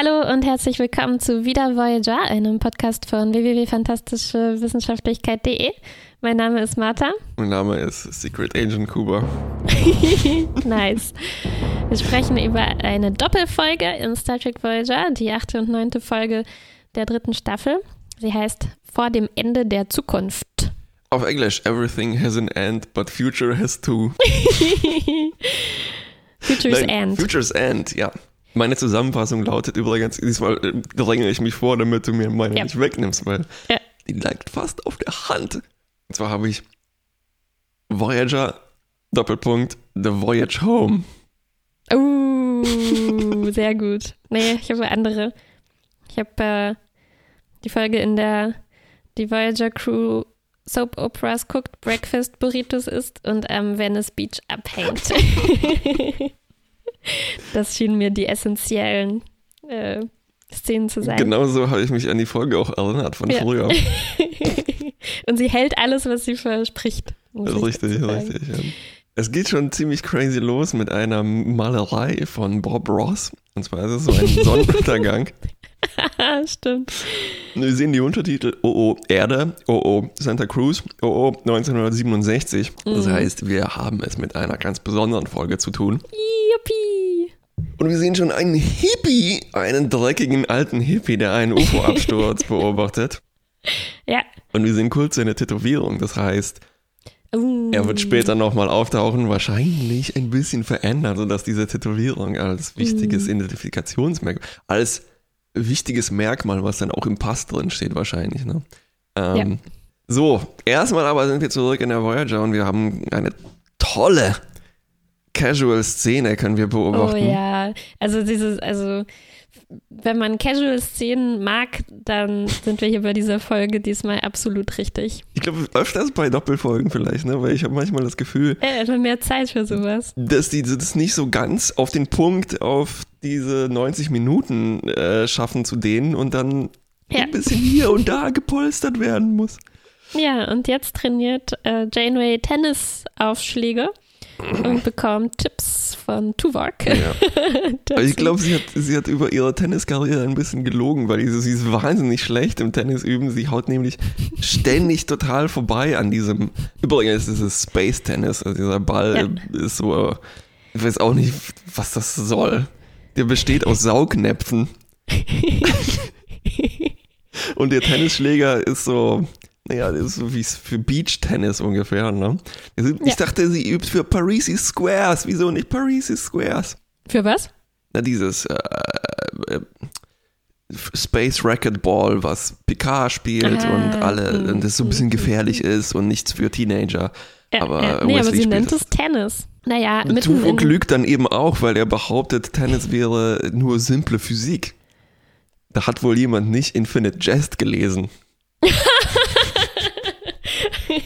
Hallo und herzlich willkommen zu Wieder Voyager, einem Podcast von www.fantastischewissenschaftlichkeit.de. Mein Name ist Martha. Mein Name ist Secret Agent Kuba. nice. Wir sprechen über eine Doppelfolge in Star Trek Voyager, die achte und neunte Folge der dritten Staffel. Sie heißt Vor dem Ende der Zukunft. Auf Englisch, everything has an end, but future has two. Future's Nein, End. Future's End, ja. Meine Zusammenfassung lautet übrigens, diesmal äh, dränge ich mich vor, damit du mir meine Ja. nicht wegnimmst, weil Ja. die lag fast auf der Hand. Und zwar habe ich Voyager, Doppelpunkt, The Voyage Home. Uh, sehr gut. Nee, ich habe andere. Ich habe äh, die Folge, in der die Voyager Crew Soap Operas guckt, Breakfast Burritos isst und am Venice Beach abhängt. das schienen mir die essentiellen äh, Szenen zu sein. Genauso habe ich mich an die Folge auch erinnert von Ja. früher. und sie hält alles, was sie verspricht. Richtig, richtig. Ja. Es geht schon ziemlich crazy los mit einer Malerei von Bob Ross. Und zwar ist es so ein Sonnenuntergang. Stimmt. Wir sehen die Untertitel OO Erde, OO Santa Cruz, OO 1967. Das Mhm. heißt, wir haben es mit einer ganz besonderen Folge zu tun. Yuppie. Und wir sehen schon einen Hippie, einen dreckigen alten Hippie, der einen UFO-Absturz beobachtet. Ja. Und wir sehen kurz seine Tätowierung. Das heißt, Uh. Er wird später nochmal auftauchen, wahrscheinlich ein bisschen verändert, sodass diese Tätowierung als wichtiges Mhm. Identifikationsmerkmal, als wichtiges Merkmal, was dann auch im Pass drin steht, wahrscheinlich. Ne? Ähm, So, erstmal aber sind wir zurück in der Voyager und wir haben eine tolle Casual-Szene, können wir Oh beobachten. ja, also dieses, also wenn man Casual-Szenen mag, dann sind wir hier bei dieser Folge diesmal absolut richtig. Ich glaube, öfters bei Doppelfolgen vielleicht, ne? weil ich habe manchmal das Gefühl, Äh, also mehr Zeit für sowas. dass die das nicht so ganz auf den Punkt auf diese 90 Minuten äh, schaffen zu dehnen und dann Ja. ein bisschen hier und da gepolstert werden muss. Ja, und jetzt trainiert äh, Janeway Tennisaufschläge und bekommt Tipps von Tuvok. Ja. ich glaube, sie hat, sie hat über ihre Tenniskarriere ein bisschen gelogen, weil sie, sie ist wahnsinnig schlecht im Tennis üben. Sie haut nämlich ständig total vorbei an diesem. Übrigens ist es Space Tennis. Also dieser Ball Ja. ist so. Ich weiß auch nicht, was das soll. Der besteht aus Saugnäpfen. Und der Tennisschläger ist so, naja, das ist so wie es für Beach-Tennis ungefähr, ne? Also Ich Ja. dachte, sie übt für Parisi Squares. Wieso nicht Parisi Squares? Für was? Na, dieses äh, äh, Space Racquetball, was Picard spielt Ah, und alle, mm, und das so ein bisschen gefährlich ist und nichts für Teenager. Ja, Aber ja. Nee, aber sie nennt es Tennis. Naja, mitten Tuvok lügt dann eben auch, weil er behauptet, Tennis wäre nur simple Physik. Da hat wohl jemand nicht Infinite Jest gelesen.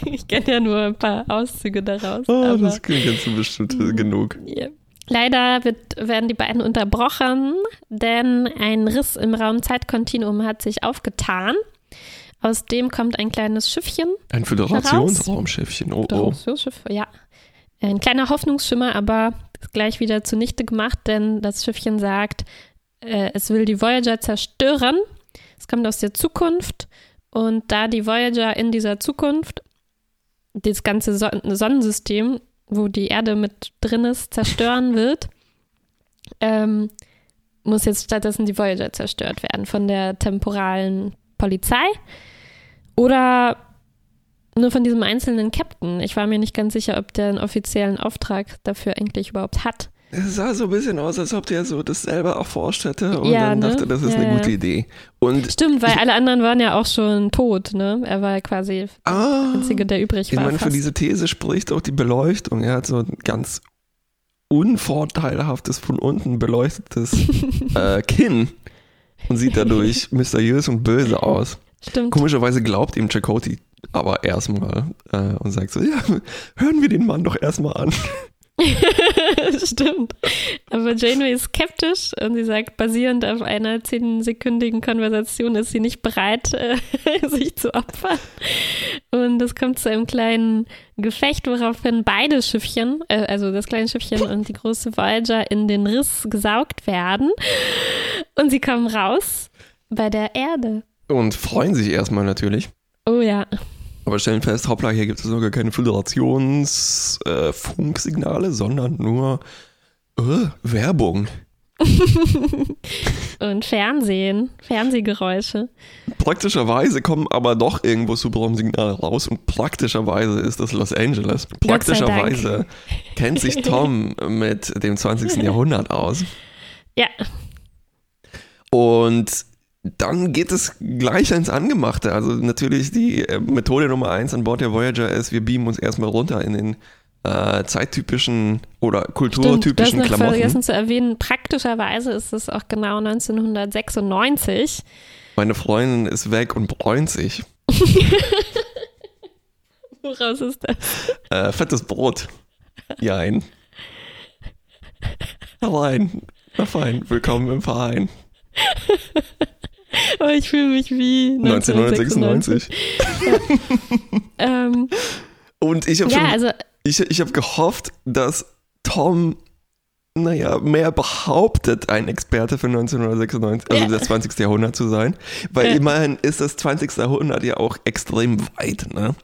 ich kenne ja nur ein paar Auszüge daraus. Oh, das kennst du bestimmt genug. Ja. Leider wird, werden die beiden unterbrochen, denn ein Riss im Raum-Zeit-Kontinuum hat sich aufgetan. Aus dem kommt ein kleines Schiffchen. Ein Föderationsraumschiffchen. Oh, oh. Ja. Ein kleiner Hoffnungsschimmer, aber gleich wieder zunichte gemacht, denn das Schiffchen sagt, äh, es will die Voyager zerstören. Es kommt aus der Zukunft und da die Voyager in dieser Zukunft das ganze Son Sonnensystem, wo die Erde mit drin ist, zerstören wird, ähm, muss jetzt stattdessen die Voyager zerstört werden von der temporalen Polizei oder nur von diesem einzelnen Captain. Ich war mir nicht ganz sicher, ob der einen offiziellen Auftrag dafür eigentlich überhaupt hat. Es sah so ein bisschen aus, als ob der so das selber erforscht hätte und Ja, dann ne? dachte, das ist Ja, eine gute Idee. Und Stimmt, weil alle anderen waren ja auch schon tot, ne? Er war quasi der ah, Einzige, der übrig ich war. meine, für fast. diese These spricht auch die Beleuchtung. Er hat so ein ganz unvorteilhaftes, von unten beleuchtetes äh, Kinn und sieht dadurch mysteriös und böse aus. Stimmt. Komischerweise glaubt ihm Chakoti aber erstmal äh, und sagt so, ja, hören wir den Mann doch erstmal an. Stimmt. Aber Janeway ist skeptisch und sie sagt, basierend auf einer zehnsekündigen Konversation ist sie nicht bereit, äh, sich zu opfern. Und es kommt zu einem kleinen Gefecht, woraufhin beide Schiffchen, äh, also das kleine Schiffchen und die große Voyager, in den Riss gesaugt werden. Und sie kommen raus bei der Erde. Und freuen sich erstmal natürlich. Oh ja. Aber stellen fest, hoppla, hier gibt es sogar keine Föderationsfunksignale, äh, sondern nur äh, Werbung. und Fernsehen, Fernsehgeräusche. Praktischerweise kommen aber doch irgendwo Subraumsignale raus und praktischerweise ist das Los Angeles. Praktischerweise kennt sich Tom mit dem 20. Jahrhundert aus. Ja. Und dann geht es gleich ins Angemachte. Also natürlich die äh, Methode Nummer eins an Bord der Voyager ist, wir beamen uns erstmal runter in den äh, zeittypischen oder kulturtypischen Stimmt, du hast Klamotten. vergessen zu erwähnen, praktischerweise ist es auch genau 1996. Meine Freundin ist weg und bräunt sich. Woraus ist das? Äh, fettes Brot. Jein. Allein. Na fein, willkommen im Verein. Aber ich fühle mich wie 1996. 1996. ja. ähm, Und ich habe ja, also, ich, ich hab gehofft, dass Tom, naja, mehr behauptet, ein Experte für 1996, also ja. das 20. Jahrhundert zu sein. Weil ja. immerhin ist das 20. Jahrhundert ja auch extrem weit, ne?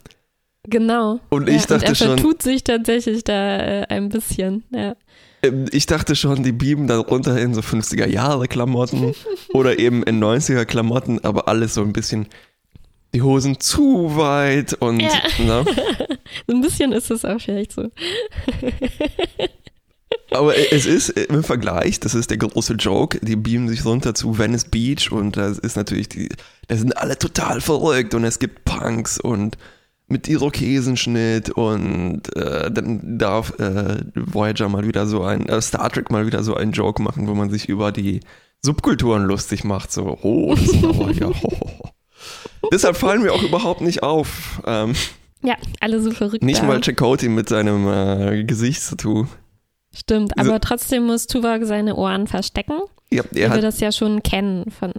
Genau. Und ich dachte und er schon. Er vertut sich tatsächlich da äh, ein bisschen, ja. Ähm, ich dachte schon, die beamen da runter in so 50er Jahre Klamotten oder eben in 90er Klamotten, aber alles so ein bisschen die Hosen zu weit und ja. ne? so ein bisschen ist es auch vielleicht so. Aber es ist im Vergleich, das ist der große Joke, die beamen sich runter zu Venice Beach und das ist natürlich die, da sind alle total verrückt und es gibt Punks und mit Irokesenschnitt und äh, dann darf äh, Voyager mal wieder so ein, äh, Star Trek mal wieder so einen Joke machen, wo man sich über die Subkulturen lustig macht. So, oh, das ist aber ja. Oh, oh. Deshalb fallen wir auch überhaupt nicht auf. Ähm, ja, alle so verrückt. Nicht mal Chakoti mit seinem äh, Gesichtstattoo. Stimmt, aber trotzdem muss Tuvok seine Ohren verstecken. Ja, er weil wir das ja schon kennen von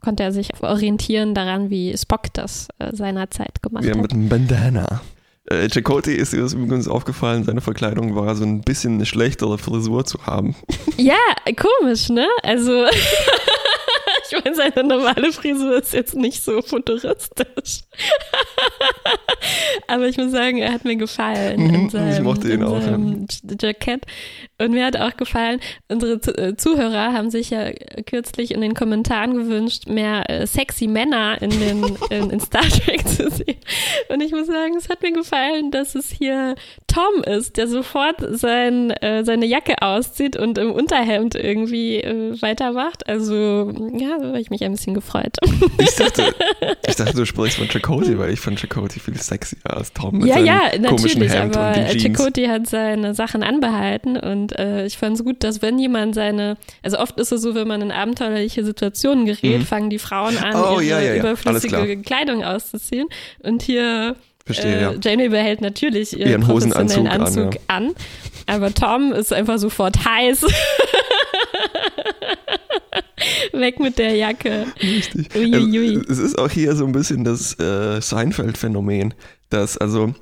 konnte er sich orientieren daran, wie Spock das äh, seinerzeit gemacht ja, hat. Ja, mit einem Bandana. Äh, Chakotay ist dir das übrigens aufgefallen, seine Verkleidung war so ein bisschen eine schlechtere Frisur zu haben. Ja, komisch, ne? Also Ich meine, seine normale Frisur ist jetzt nicht so futuristisch. Aber ich muss sagen, er hat mir gefallen. Mhm, in seinem, ich mochte ihn auch. Ja. Jackett. Und mir hat auch gefallen, unsere äh, Zuhörer haben sich ja kürzlich in den Kommentaren gewünscht, mehr äh, sexy Männer in, den, in, in Star Trek zu sehen. Und ich muss sagen, es hat mir gefallen, dass es hier Tom ist, der sofort sein, äh, seine Jacke auszieht und im Unterhemd irgendwie äh, weitermacht. Also, ja, da habe ich mich ein bisschen gefreut. Ich dachte, ich dachte du sprichst von Chakoti, weil ich fand Chakoti viel sexier als Tom mit ja, ja, natürlich, Hemd aber. Chakoti hat seine Sachen anbehalten und äh, ich fand es gut, dass wenn jemand seine, also oft ist es so, wenn man in abenteuerliche Situationen gerät, mhm. fangen die Frauen an, oh, ihre ja, ja, überflüssige Kleidung auszuziehen und hier Verstehe, äh, ja. Janeway behält natürlich ihren, ihren Hosenanzug Anzug an, ja. an, aber Tom ist einfach sofort heiß. Weg mit der Jacke. Richtig. Uiuiui. Also, es ist auch hier so ein bisschen das äh, Seinfeld-Phänomen, dass also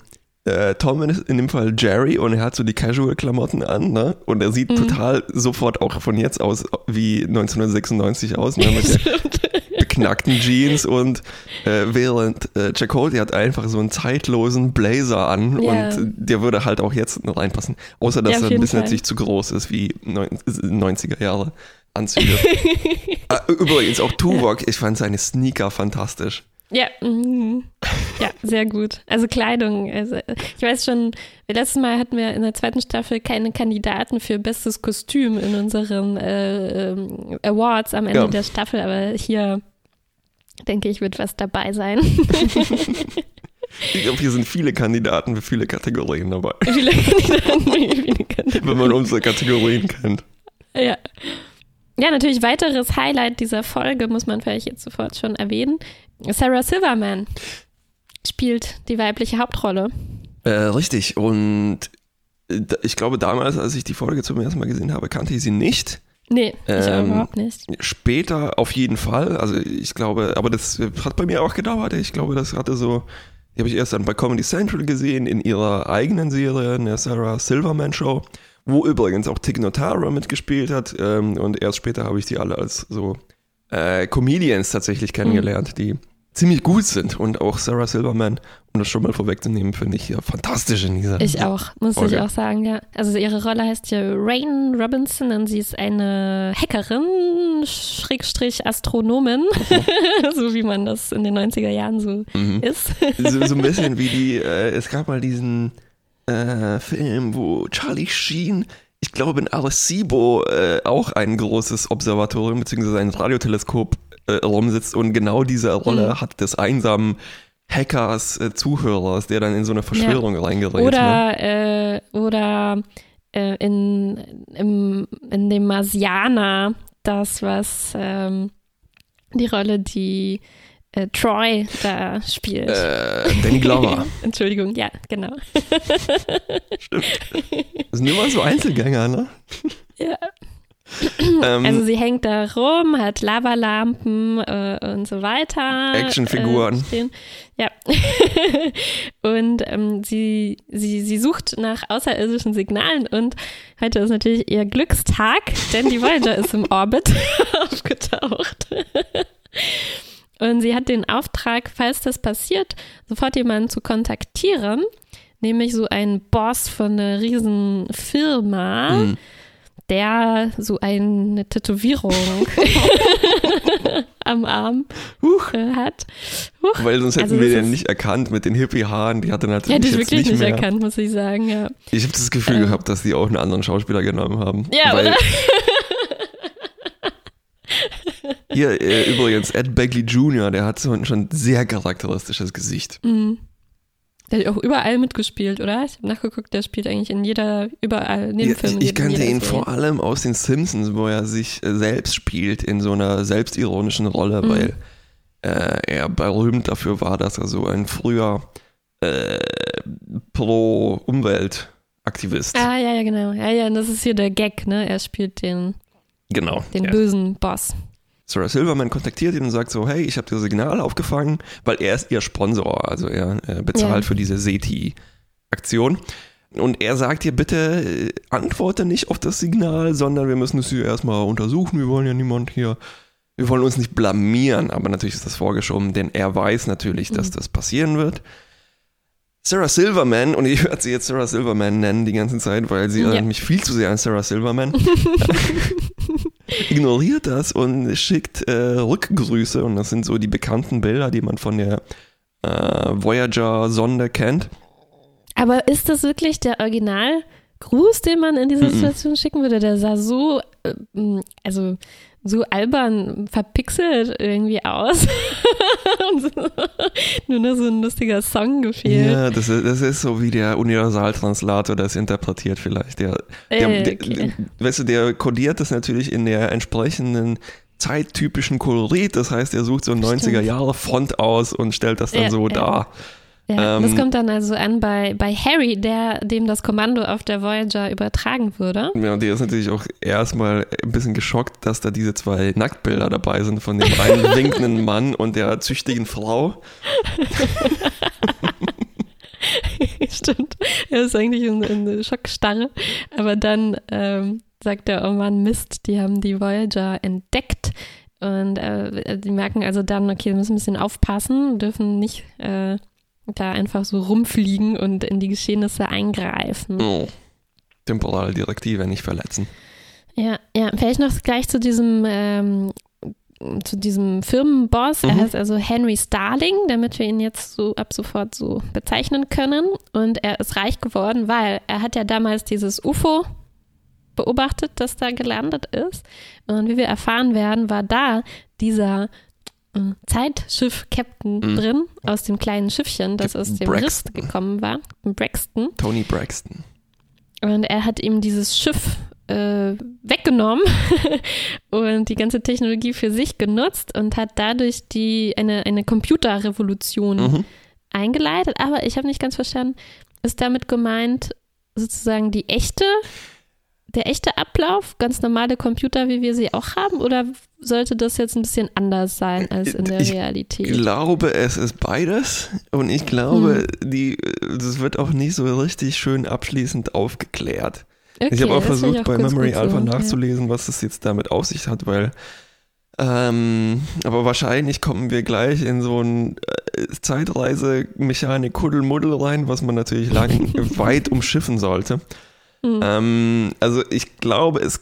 äh, Tom ist in dem Fall Jerry und er hat so die Casual-Klamotten an, ne? Und er sieht mhm. total sofort auch von jetzt aus wie 1996 aus, ne? Mit der beknackten Jeans und äh, während äh, Chakotay hat einfach so einen zeitlosen Blazer an yeah. und der würde halt auch jetzt reinpassen. Außer, dass ja, er ein bisschen Fall. natürlich zu groß ist wie 90er Jahre. Anzüge. Ah, übrigens auch Tuvok, ich fand seine Sneaker fantastisch. Ja, mm, ja, sehr gut. Also Kleidung. Also ich weiß schon, letztes Mal hatten wir in der zweiten Staffel keine Kandidaten für bestes Kostüm in unseren äh, ähm, Awards am Ende ja. der Staffel, aber hier denke ich, wird was dabei sein. Ich glaube, hier sind viele Kandidaten für viele Kategorien dabei. Viele Kandidaten für viele Kategorien. Wenn man unsere Kategorien kennt. Ja. Ja, natürlich weiteres Highlight dieser Folge muss man vielleicht jetzt sofort schon erwähnen. Sarah Silverman spielt die weibliche Hauptrolle. Äh, richtig. Und ich glaube, damals, als ich die Folge zum ersten Mal gesehen habe, kannte ich sie nicht. Nee, ich ähm, überhaupt nicht. Später auf jeden Fall. Also ich glaube, aber das hat bei mir auch gedauert. Ich glaube, das hatte so, die habe ich erst dann bei Comedy Central gesehen, in ihrer eigenen Serie, in der Sarah Silverman Show, wo übrigens auch Tig Notaro mitgespielt hat. Ähm, und erst später habe ich die alle als so äh, Comedians tatsächlich kennengelernt, mhm. die ziemlich gut sind. Und auch Sarah Silverman, um das schon mal vorwegzunehmen, finde ich ja fantastisch in dieser Ich auch, muss Folge. ich auch sagen, ja. Also ihre Rolle heißt ja Rain Robinson und sie ist eine Hackerin, Schrägstrich Astronomin, so wie man das in den 90er Jahren so mhm. ist. so, so, ein bisschen wie die, äh, es gab mal diesen äh, Film, wo Charlie Sheen ich glaube, in Arecibo äh, auch ein großes Observatorium bzw. ein Radioteleskop äh, rumsitzt und genau diese Rolle mhm. hat des einsamen Hackers, äh, Zuhörers, der dann in so eine Verschwörung ja. reingerät. Oder, ne? äh, oder äh, in, im, in dem Marsianer, das, was ähm, die Rolle, die äh, Troy da spielt. Äh, Danny Glover. Entschuldigung, ja, genau. Stimmt. Das sind immer so Einzelgänger, ne? Ja. Ähm, also sie hängt da rum, hat Lavalampen äh, und so weiter. Actionfiguren. Äh, ja. und ähm, sie, sie, sie sucht nach außerirdischen Signalen und heute ist natürlich ihr Glückstag, denn die Voyager ist im Orbit aufgetaucht. und sie hat den Auftrag, falls das passiert, sofort jemanden zu kontaktieren, nämlich so einen Boss von einer riesen Firma. Mhm der so eine Tätowierung am Arm Huch. Äh, hat. Huch. Weil sonst hätten also wir den nicht erkannt mit den Hippie-Haaren. Die hatte natürlich Hätte ich wirklich nicht, nicht mehr. erkannt, muss ich sagen, ja. Ich habe das Gefühl ähm. gehabt, dass die auch einen anderen Schauspieler genommen haben. Ja, weil, oder? Hier äh, übrigens, Ed Begley Jr., der hat so schon sehr charakteristisches Gesicht. Mhm. Der hat auch überall mitgespielt, oder? Ich habe nachgeguckt, der spielt eigentlich in jeder, überall, Nebenfilmen. Ja, ich kannte ihn vor allem aus den Simpsons, wo er sich äh, selbst spielt in so einer selbstironischen Rolle, mhm. weil äh, er berühmt dafür war, dass er so ein früher äh, Pro-Umwelt-Aktivist. Ah, ja, ja, genau. Ja, ja, das ist hier der Gag, ne? Er spielt den, genau, den ja. bösen Boss. Sarah Silverman kontaktiert ihn und sagt so, hey, ich habe das Signal aufgefangen, weil er ist ihr Sponsor, also er, er bezahlt ja. für diese SETI-Aktion. Und er sagt ihr, bitte äh, antworte nicht auf das Signal, sondern wir müssen es hier erstmal untersuchen. Wir wollen ja niemand hier, wir wollen uns nicht blamieren, aber natürlich ist das vorgeschoben, denn er weiß natürlich, dass mhm. das passieren wird. Sarah Silverman, und ich werde sie jetzt Sarah Silverman nennen die ganze Zeit, weil sie ja. mich viel zu sehr an Sarah Silverman. ignoriert das und schickt äh, Rückgrüße und das sind so die bekannten Bilder, die man von der äh, Voyager-Sonde kennt. Aber ist das wirklich der Originalgruß, den man in dieser Situation schicken würde? Der sah so, äh, also so albern verpixelt irgendwie aus. Nur noch so ein lustiger Song gefehlt. Ja, das ist, das ist so wie der Universaltranslator das interpretiert vielleicht. Der, der, äh, okay. der, weißt du, der kodiert das natürlich in der entsprechenden zeittypischen Kolorit. Das heißt, er sucht so ein 90er Jahre Font aus und stellt das dann ja, so ja. dar. Ja, ähm, das kommt dann also an bei, bei Harry, der dem das Kommando auf der Voyager übertragen würde. Ja, und der ist natürlich auch erstmal ein bisschen geschockt, dass da diese zwei Nacktbilder dabei sind von dem einen winkenden Mann und der züchtigen Frau. Stimmt. Er ist eigentlich in, in Schockstarre. Aber dann ähm, sagt er, oh Mann, Mist, die haben die Voyager entdeckt. Und äh, die merken also dann, okay, wir müssen ein bisschen aufpassen, dürfen nicht äh, da einfach so rumfliegen und in die Geschehnisse eingreifen. Oh. Temporale Direktive nicht verletzen. Ja, ja, vielleicht noch gleich zu diesem ähm, zu diesem Firmenboss. Mhm. Er heißt also Henry Starling, damit wir ihn jetzt so ab sofort so bezeichnen können. Und er ist reich geworden, weil er hat ja damals dieses UFO beobachtet, das da gelandet ist. Und wie wir erfahren werden, war da dieser Zeitschiff-Captain mhm. drin, aus dem kleinen Schiffchen, das aus dem Riss gekommen war. Braxton. Tony Braxton. Und er hat ihm dieses Schiff äh, weggenommen und die ganze Technologie für sich genutzt und hat dadurch die, eine, eine Computerrevolution mhm. eingeleitet. Aber ich habe nicht ganz verstanden, ist damit gemeint, sozusagen die echte, der echte Ablauf, ganz normale Computer, wie wir sie auch haben? Oder sollte das jetzt ein bisschen anders sein als in der ich Realität? Ich glaube, es ist beides. Und ich glaube, hm. die, das wird auch nicht so richtig schön abschließend aufgeklärt. Okay, ich habe auch versucht, auch bei Memory Alpha so, nachzulesen, ja. was es jetzt damit auf sich hat, weil ähm, aber wahrscheinlich kommen wir gleich in so ein äh, Zeitreise-Mechanik-Kuddelmuddel rein, was man natürlich lang weit umschiffen sollte. Mhm. Ähm, also ich glaube, es,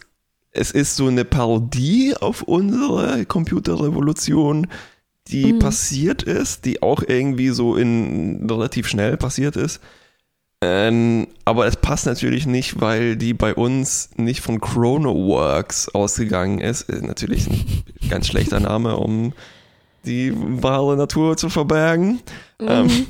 es ist so eine Parodie auf unsere Computerrevolution, die mhm. passiert ist, die auch irgendwie so in relativ schnell passiert ist. Ähm, aber es passt natürlich nicht, weil die bei uns nicht von Chronoworks ausgegangen ist. ist natürlich ein ganz schlechter Name, um die wahre Natur zu verbergen. Mhm. Ähm,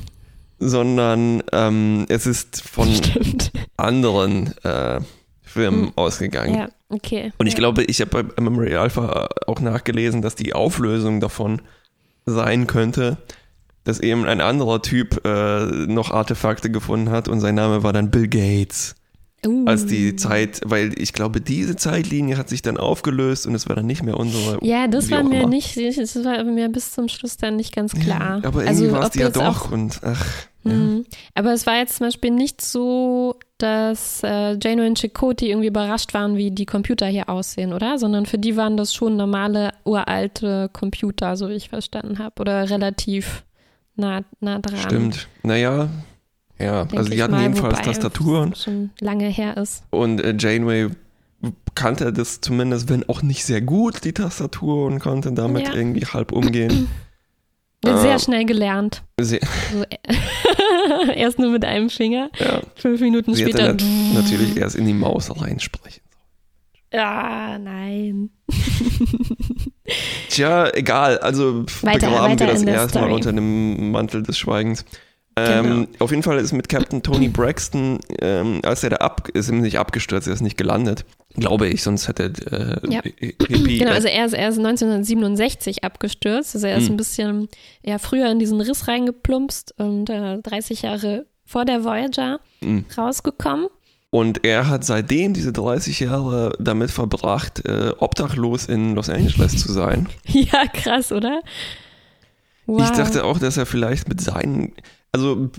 sondern ähm, es ist von Stimmt. anderen äh, Firmen mhm. ausgegangen. Ja, okay. Und ich ja. glaube, ich habe bei Memory Alpha auch nachgelesen, dass die Auflösung davon sein könnte, dass eben ein anderer Typ äh, noch Artefakte gefunden hat und sein Name war dann Bill Gates. Uh. Als die Zeit, weil ich glaube, diese Zeitlinie hat sich dann aufgelöst und es war dann nicht mehr unsere. Ja, das war mir immer. nicht, das war mir bis zum Schluss dann nicht ganz klar. Ja, aber irgendwie also, war es die ja doch und ach. Ja. Mhm. Aber es war jetzt zum Beispiel nicht so, dass äh, Janeway und Chakotay irgendwie überrascht waren, wie die Computer hier aussehen, oder? Sondern für die waren das schon normale, uralte Computer, so wie ich verstanden habe. Oder relativ nah, nah dran. Stimmt. Naja, ja, Denk also die hatten mal, jedenfalls Tastaturen. Schon lange her ist. Und äh, Janeway kannte das zumindest, wenn auch nicht sehr gut, die Tastatur und konnte damit ja. irgendwie halb umgehen. Sehr äh, schnell gelernt. Sehr so, äh, erst nur mit einem Finger. Ja. Fünf Minuten Sie später. Nat natürlich erst in die Maus reinsprechen. Ja, nein. Tja, egal. Also weiter, begraben weiter wir das erstmal unter dem Mantel des Schweigens. Ähm, genau. Auf jeden Fall ist mit Captain Tony Braxton, ähm, als er da ab, ist ihm nicht abgestürzt, er ist nicht gelandet, glaube ich, sonst hätte äh, ja. Genau, also er ist, er ist 1967 abgestürzt, also er ist hm. ein bisschen ja, früher in diesen Riss reingeplumpst und äh, 30 Jahre vor der Voyager hm. rausgekommen. Und er hat seitdem diese 30 Jahre damit verbracht, äh, obdachlos in Los Angeles zu sein. ja, krass, oder? Wow. Ich dachte auch, dass er vielleicht mit seinen, also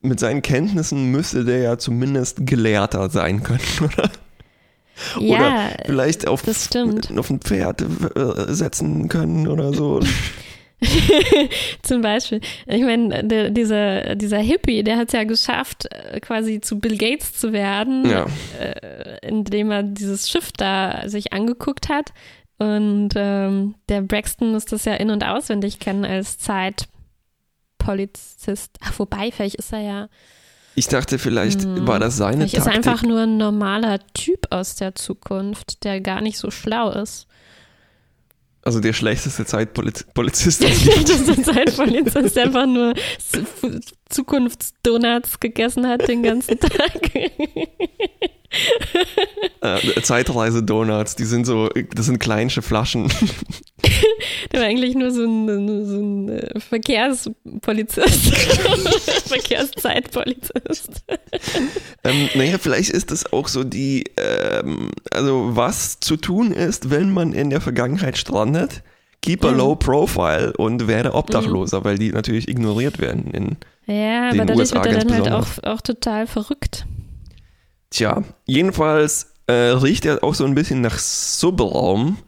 mit seinen Kenntnissen müsste der ja zumindest Gelehrter sein können, oder? Ja, oder vielleicht auf, auf ein Pferd äh, setzen können oder so. Zum Beispiel. Ich meine, der, dieser, dieser Hippie, der hat es ja geschafft, äh, quasi zu Bill Gates zu werden, ja. äh, indem er dieses Schiff da sich angeguckt hat. Und ähm, der Braxton muss das ja in- und auswendig kennen als Zeitpolizist. Ach, wobei, vielleicht ist er ja. Ich dachte, vielleicht hm, war das seine vielleicht Taktik. ist einfach nur ein normaler Typ aus der Zukunft, der gar nicht so schlau ist. Also der schlechteste Zeitpolizist. Der schlechteste Zeitpolizist, der einfach nur Zukunftsdonuts gegessen hat den ganzen Tag. äh, Zeitreise-Donuts, die sind so, das sind kleinsche Flaschen. Der war eigentlich nur so ein, so ein äh, Verkehrspolizist. Verkehrszeitpolizist. ähm, naja, vielleicht ist das auch so die, ähm, also was zu tun ist, wenn man in der Vergangenheit strandet. Keep a mhm. low profile und werde Obdachloser, mhm. weil die natürlich ignoriert werden in Ja, den aber dadurch USA wird er dann halt auch, auch total verrückt. Tja, jedenfalls äh, riecht er auch so ein bisschen nach Subraum.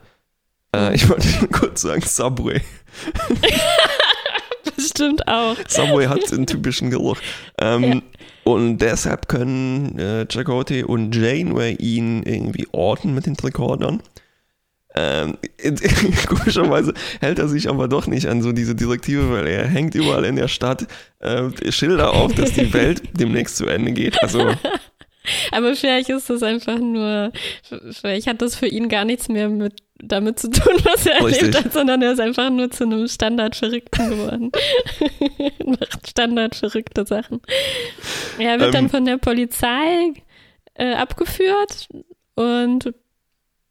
Äh, ich wollte kurz sagen Subway. Bestimmt auch. Subway hat einen typischen Geruch. Ähm, ja. Und deshalb können äh, Chakotay und Janeway ihn irgendwie orten mit den Trikordern. Ähm, komischerweise hält er sich aber doch nicht an so diese Direktive, weil er hängt überall in der Stadt äh, Schilder auf, dass die Welt demnächst zu Ende geht. Also aber vielleicht ist das einfach nur, vielleicht hat das für ihn gar nichts mehr mit damit zu tun, was er Richtig. erlebt hat, sondern er ist einfach nur zu einem Standardverrückten geworden. Macht Standardverrückte Sachen. Er wird ähm, dann von der Polizei äh, abgeführt und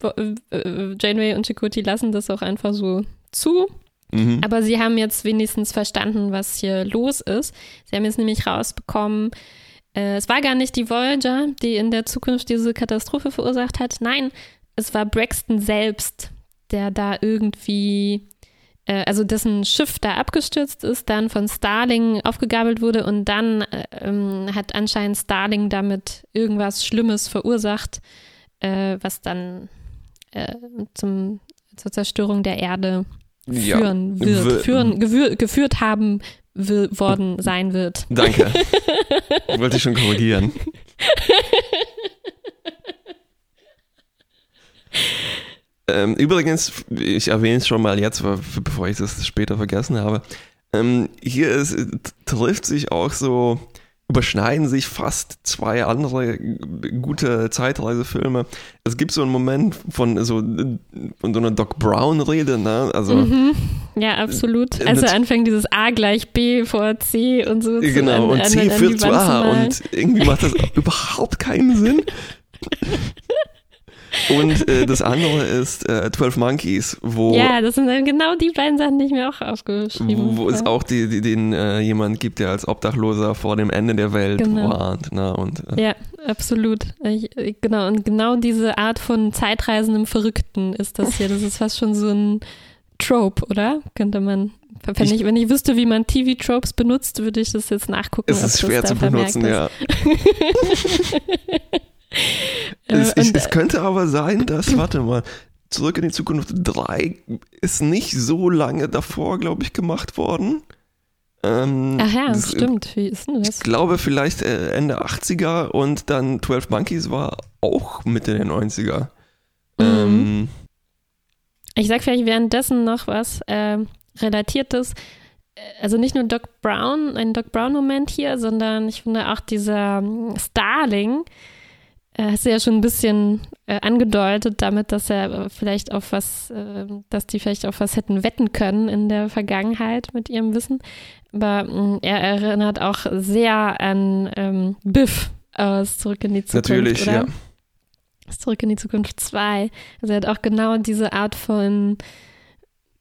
äh, Janeway und Chakoti lassen das auch einfach so zu. Mhm. Aber sie haben jetzt wenigstens verstanden, was hier los ist. Sie haben jetzt nämlich rausbekommen, Äh, es war gar nicht die Voyager, die in der Zukunft diese Katastrophe verursacht hat. Nein, es war Braxton selbst, der da irgendwie, äh, also dessen Schiff da abgestürzt ist, dann von Starling aufgegabelt wurde und dann äh, ähm, hat anscheinend Starling damit irgendwas Schlimmes verursacht, äh, was dann äh, zum, zur Zerstörung der Erde führen ja, wird, führen, gewür, geführt haben worden sein wird. Danke. Wollte ich schon korrigieren. ähm, übrigens, ich erwähne es schon mal jetzt, bevor ich das später vergessen habe. Ähm, hier ist, trifft sich auch so überschneiden sich fast zwei andere gute Zeitreisefilme. Es gibt so einen Moment von so, von so einer Doc Brown-Rede, ne? Also, mhm. Ja, absolut. Also anfängt dieses A gleich B vor C und so. Genau, an, und C an, führt zu A und irgendwie macht das überhaupt keinen Sinn. Und äh, das andere ist äh, 12 Monkeys, wo. Ja, das sind genau die beiden Sachen, die ich mir auch aufgeschrieben Wo, wo es auch die, die, den äh, jemand gibt, der als Obdachloser vor dem Ende der Welt genau. warnt. Ne? Und, äh, ja, absolut. Ich, genau, und genau diese Art von zeitreisendem Verrückten ist das hier. Das ist fast schon so ein Trope, oder? Könnte man wenn ich, wenn ich wüsste, wie man TV-Tropes benutzt, würde ich das jetzt nachgucken. Es ist schwer zu benutzen, ja. es, ich, es könnte aber sein, dass, warte mal, Zurück in die Zukunft 3 ist nicht so lange davor, glaube ich, gemacht worden. Ähm, Ach ja, das, stimmt. Wie ist denn das? Ich glaube vielleicht äh, Ende 80er und dann 12 Monkeys war auch Mitte der 90er. Mhm. Ähm, ich sag vielleicht währenddessen noch was äh, Relatiertes. Also nicht nur Doc Brown, ein Doc Brown-Moment hier, sondern ich finde auch dieser ähm, Starling, äh, hast du ja schon ein bisschen äh, angedeutet damit, dass er vielleicht auf was, äh, dass die vielleicht auf was hätten wetten können in der Vergangenheit mit ihrem Wissen. Aber mh, mm, er erinnert auch sehr an ähm, Biff aus Zurück in die Zukunft. Natürlich, oder? ja. Zurück in die Zukunft 2. Also er hat auch genau diese Art von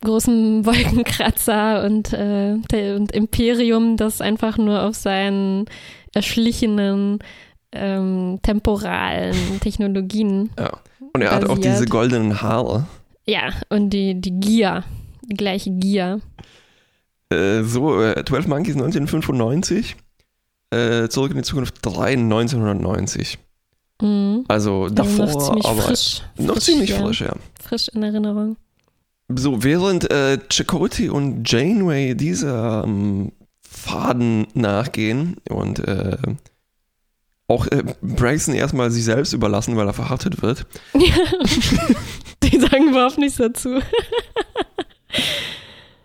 großen Wolkenkratzer und, äh, und Imperium, das einfach nur auf seinen erschlichenen ähm, temporalen Technologien. Ja. Und er basiert. hat auch diese goldenen Haare. Ja, und die, die Gier, die gleiche Gier. Äh, so, äh, 12 Monkeys 1995, äh, Zurück in die Zukunft 3 1990. Mhm. Also davor, also noch ziemlich aber frisch, noch frisch, ziemlich ja. frisch, ja. Frisch in Erinnerung. So, während äh, Chakotay und Janeway dieser ähm, Faden nachgehen und äh, auch äh, Braxton erstmal sich selbst überlassen, weil er verhaftet wird. Die sagen überhaupt nichts dazu.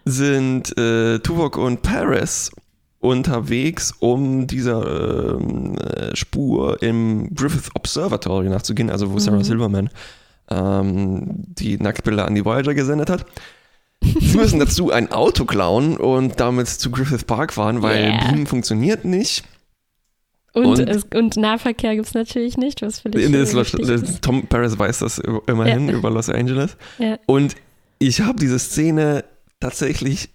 sind äh, Tuvok und Paris unterwegs, um dieser ähm, äh, Spur im Griffith Observatory nachzugehen, also wo Sarah mhm. Silverman ähm, die Nacktbilder an die Voyager gesendet hat. Sie müssen dazu ein Auto klauen und damit zu Griffith Park fahren, weil yeah. Beam funktioniert nicht. Und, und, es, und Nahverkehr gibt es natürlich nicht, was für dich das, ist. Tom Paris weiß das immerhin ja. über Los Angeles. Ja. Und ich habe diese Szene tatsächlich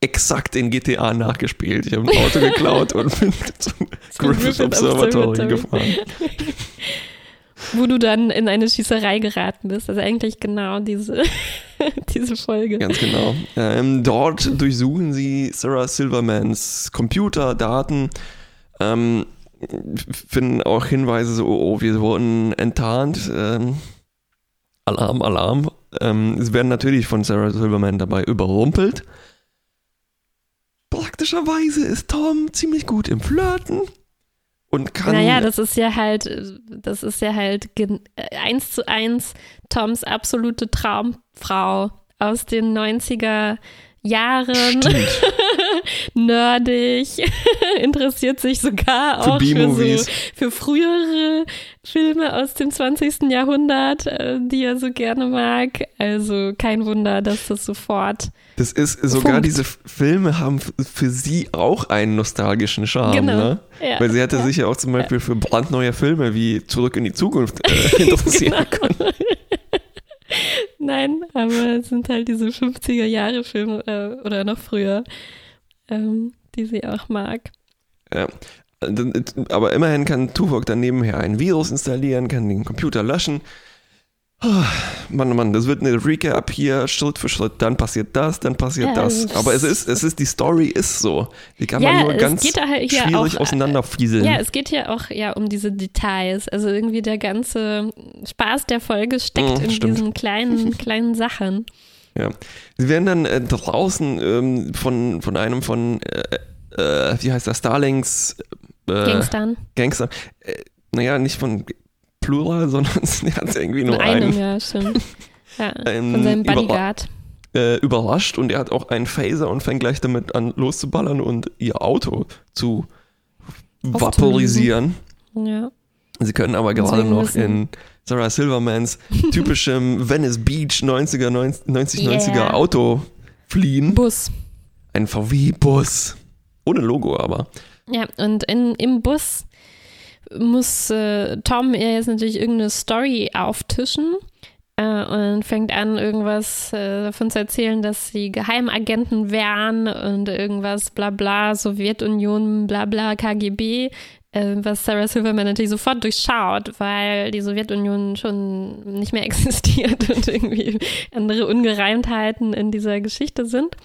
exakt in GTA nachgespielt. Ich habe ein Auto geklaut und bin zum Griffith Observatory gefahren. Wo du dann in eine Schießerei geraten bist. Also eigentlich genau diese, diese Folge. Ganz genau. Ähm, dort durchsuchen sie Sarah Silvermans Computer, Daten ähm, finden auch Hinweise so, oh, wir wurden enttarnt. Ähm, Alarm, Alarm. Ähm, sie werden natürlich von Sarah Silverman dabei überrumpelt. Praktischerweise ist Tom ziemlich gut im Flirten und kann. Naja, das ist ja halt, das ist ja halt eins zu eins Toms absolute Traumfrau aus den 90er Jahren. Nerdig, interessiert sich sogar für auch für, so, für frühere Filme aus dem 20. Jahrhundert, äh, die er so gerne mag. Also kein Wunder, dass das sofort. Das ist sogar funkt. diese Filme haben für sie auch einen nostalgischen Charme, genau. ne? Ja, Weil sie hätte ja. sich ja auch zum Beispiel für brandneue Filme wie Zurück in die Zukunft äh, interessieren genau. können. Nein, aber es sind halt diese 50er Jahre Filme äh, oder noch früher, ähm, die sie auch mag. Ja. Aber immerhin kann Tuvok dann nebenher ein Virus installieren, kann den Computer löschen. Mann, Mann, das wird eine Recap hier, Schritt für Schritt, dann passiert das, dann passiert ja, das. Aber es ist, es ist, die Story ist so. Die kann ja, man nur ganz halt schwierig auch, auseinanderfieseln. Ja, es geht hier auch ja um diese Details. Also irgendwie der ganze Spaß der Folge steckt mhm, in stimmt. diesen kleinen, kleinen Sachen. Ja. Sie werden dann äh, draußen ähm, von, von einem von, äh, äh, wie heißt das, Starlings äh, Gangstern. Gangster. Äh, naja, nicht von Plural, sondern er hat irgendwie nur einen. einem. Ja, stimmt. Ja, ähm, von seinem Bodyguard. Über, äh, überrascht und er hat auch einen Phaser und fängt gleich damit an loszuballern und ihr Auto zu vaporisieren. Ja. Sie können aber gerade noch in Sarah Silvermans typischem Venice Beach 90er, 90, yeah. 90er Auto fliehen. Bus. Ein VW-Bus. Ohne Logo aber. Ja, und in, im Bus muss äh, Tom ihr jetzt natürlich irgendeine Story auftischen äh, und fängt an, irgendwas äh, davon zu erzählen, dass sie Geheimagenten wären und irgendwas bla bla, Sowjetunion, bla bla, KGB, äh, was Sarah Silverman natürlich sofort durchschaut, weil die Sowjetunion schon nicht mehr existiert und irgendwie andere Ungereimtheiten in dieser Geschichte sind.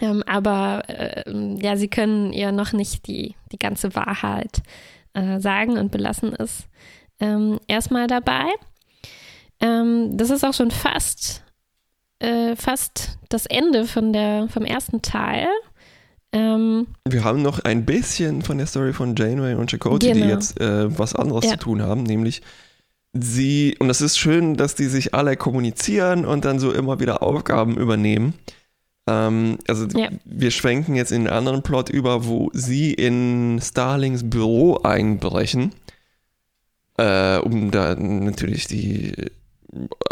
Ähm, aber äh, ja, sie können ihr noch nicht die, die ganze Wahrheit äh, sagen und belassen es ähm, erstmal dabei. Ähm, das ist auch schon fast, äh, fast das Ende von der, vom ersten Teil. Ähm, Wir haben noch ein bisschen von der Story von Janeway und Chakotay, genau. die jetzt äh, was anderes ja. zu tun haben, nämlich sie, und es ist schön, dass die sich alle kommunizieren und dann so immer wieder Aufgaben übernehmen. Ähm, also ja. wir schwenken jetzt in einen anderen Plot über, wo sie in Starlings Büro einbrechen, äh, um da natürlich die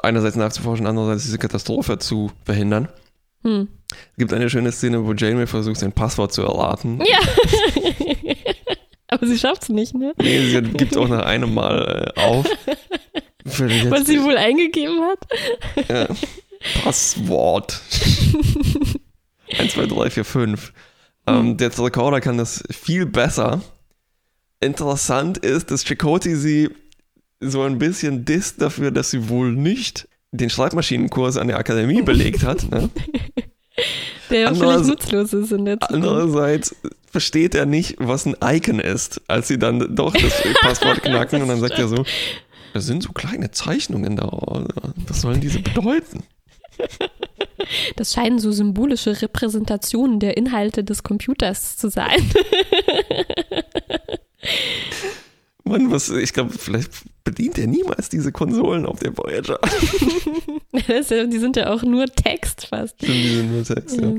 einerseits nachzuforschen, andererseits diese Katastrophe zu verhindern. Hm. Es gibt eine schöne Szene, wo Janeway versucht, sein Passwort zu erraten. Ja. Aber sie schafft es nicht, ne? Nee, sie gibt auch nach einem Mal äh, auf. Was sie wohl eingegeben hat. Ja. Passwort. 1, 2, 3, 4, 5. Ähm, der Recorder kann das viel besser. Interessant ist, dass Chakoti sie so ein bisschen disst dafür, dass sie wohl nicht den Schreibmaschinenkurs an der Akademie belegt hat. Ne? Der auch völlig nutzlos ist in der Zukunft. Andererseits versteht er nicht, was ein Icon ist, als sie dann doch das Passwort knacken und dann sagt er so, das sind so kleine Zeichnungen da. Was sollen diese bedeuten? Das scheinen so symbolische Repräsentationen der Inhalte des Computers zu sein. Mann, was, ich glaube, vielleicht bedient er niemals diese Konsolen auf der Voyager. die sind ja auch nur Text fast. Die sind nur Text, ja.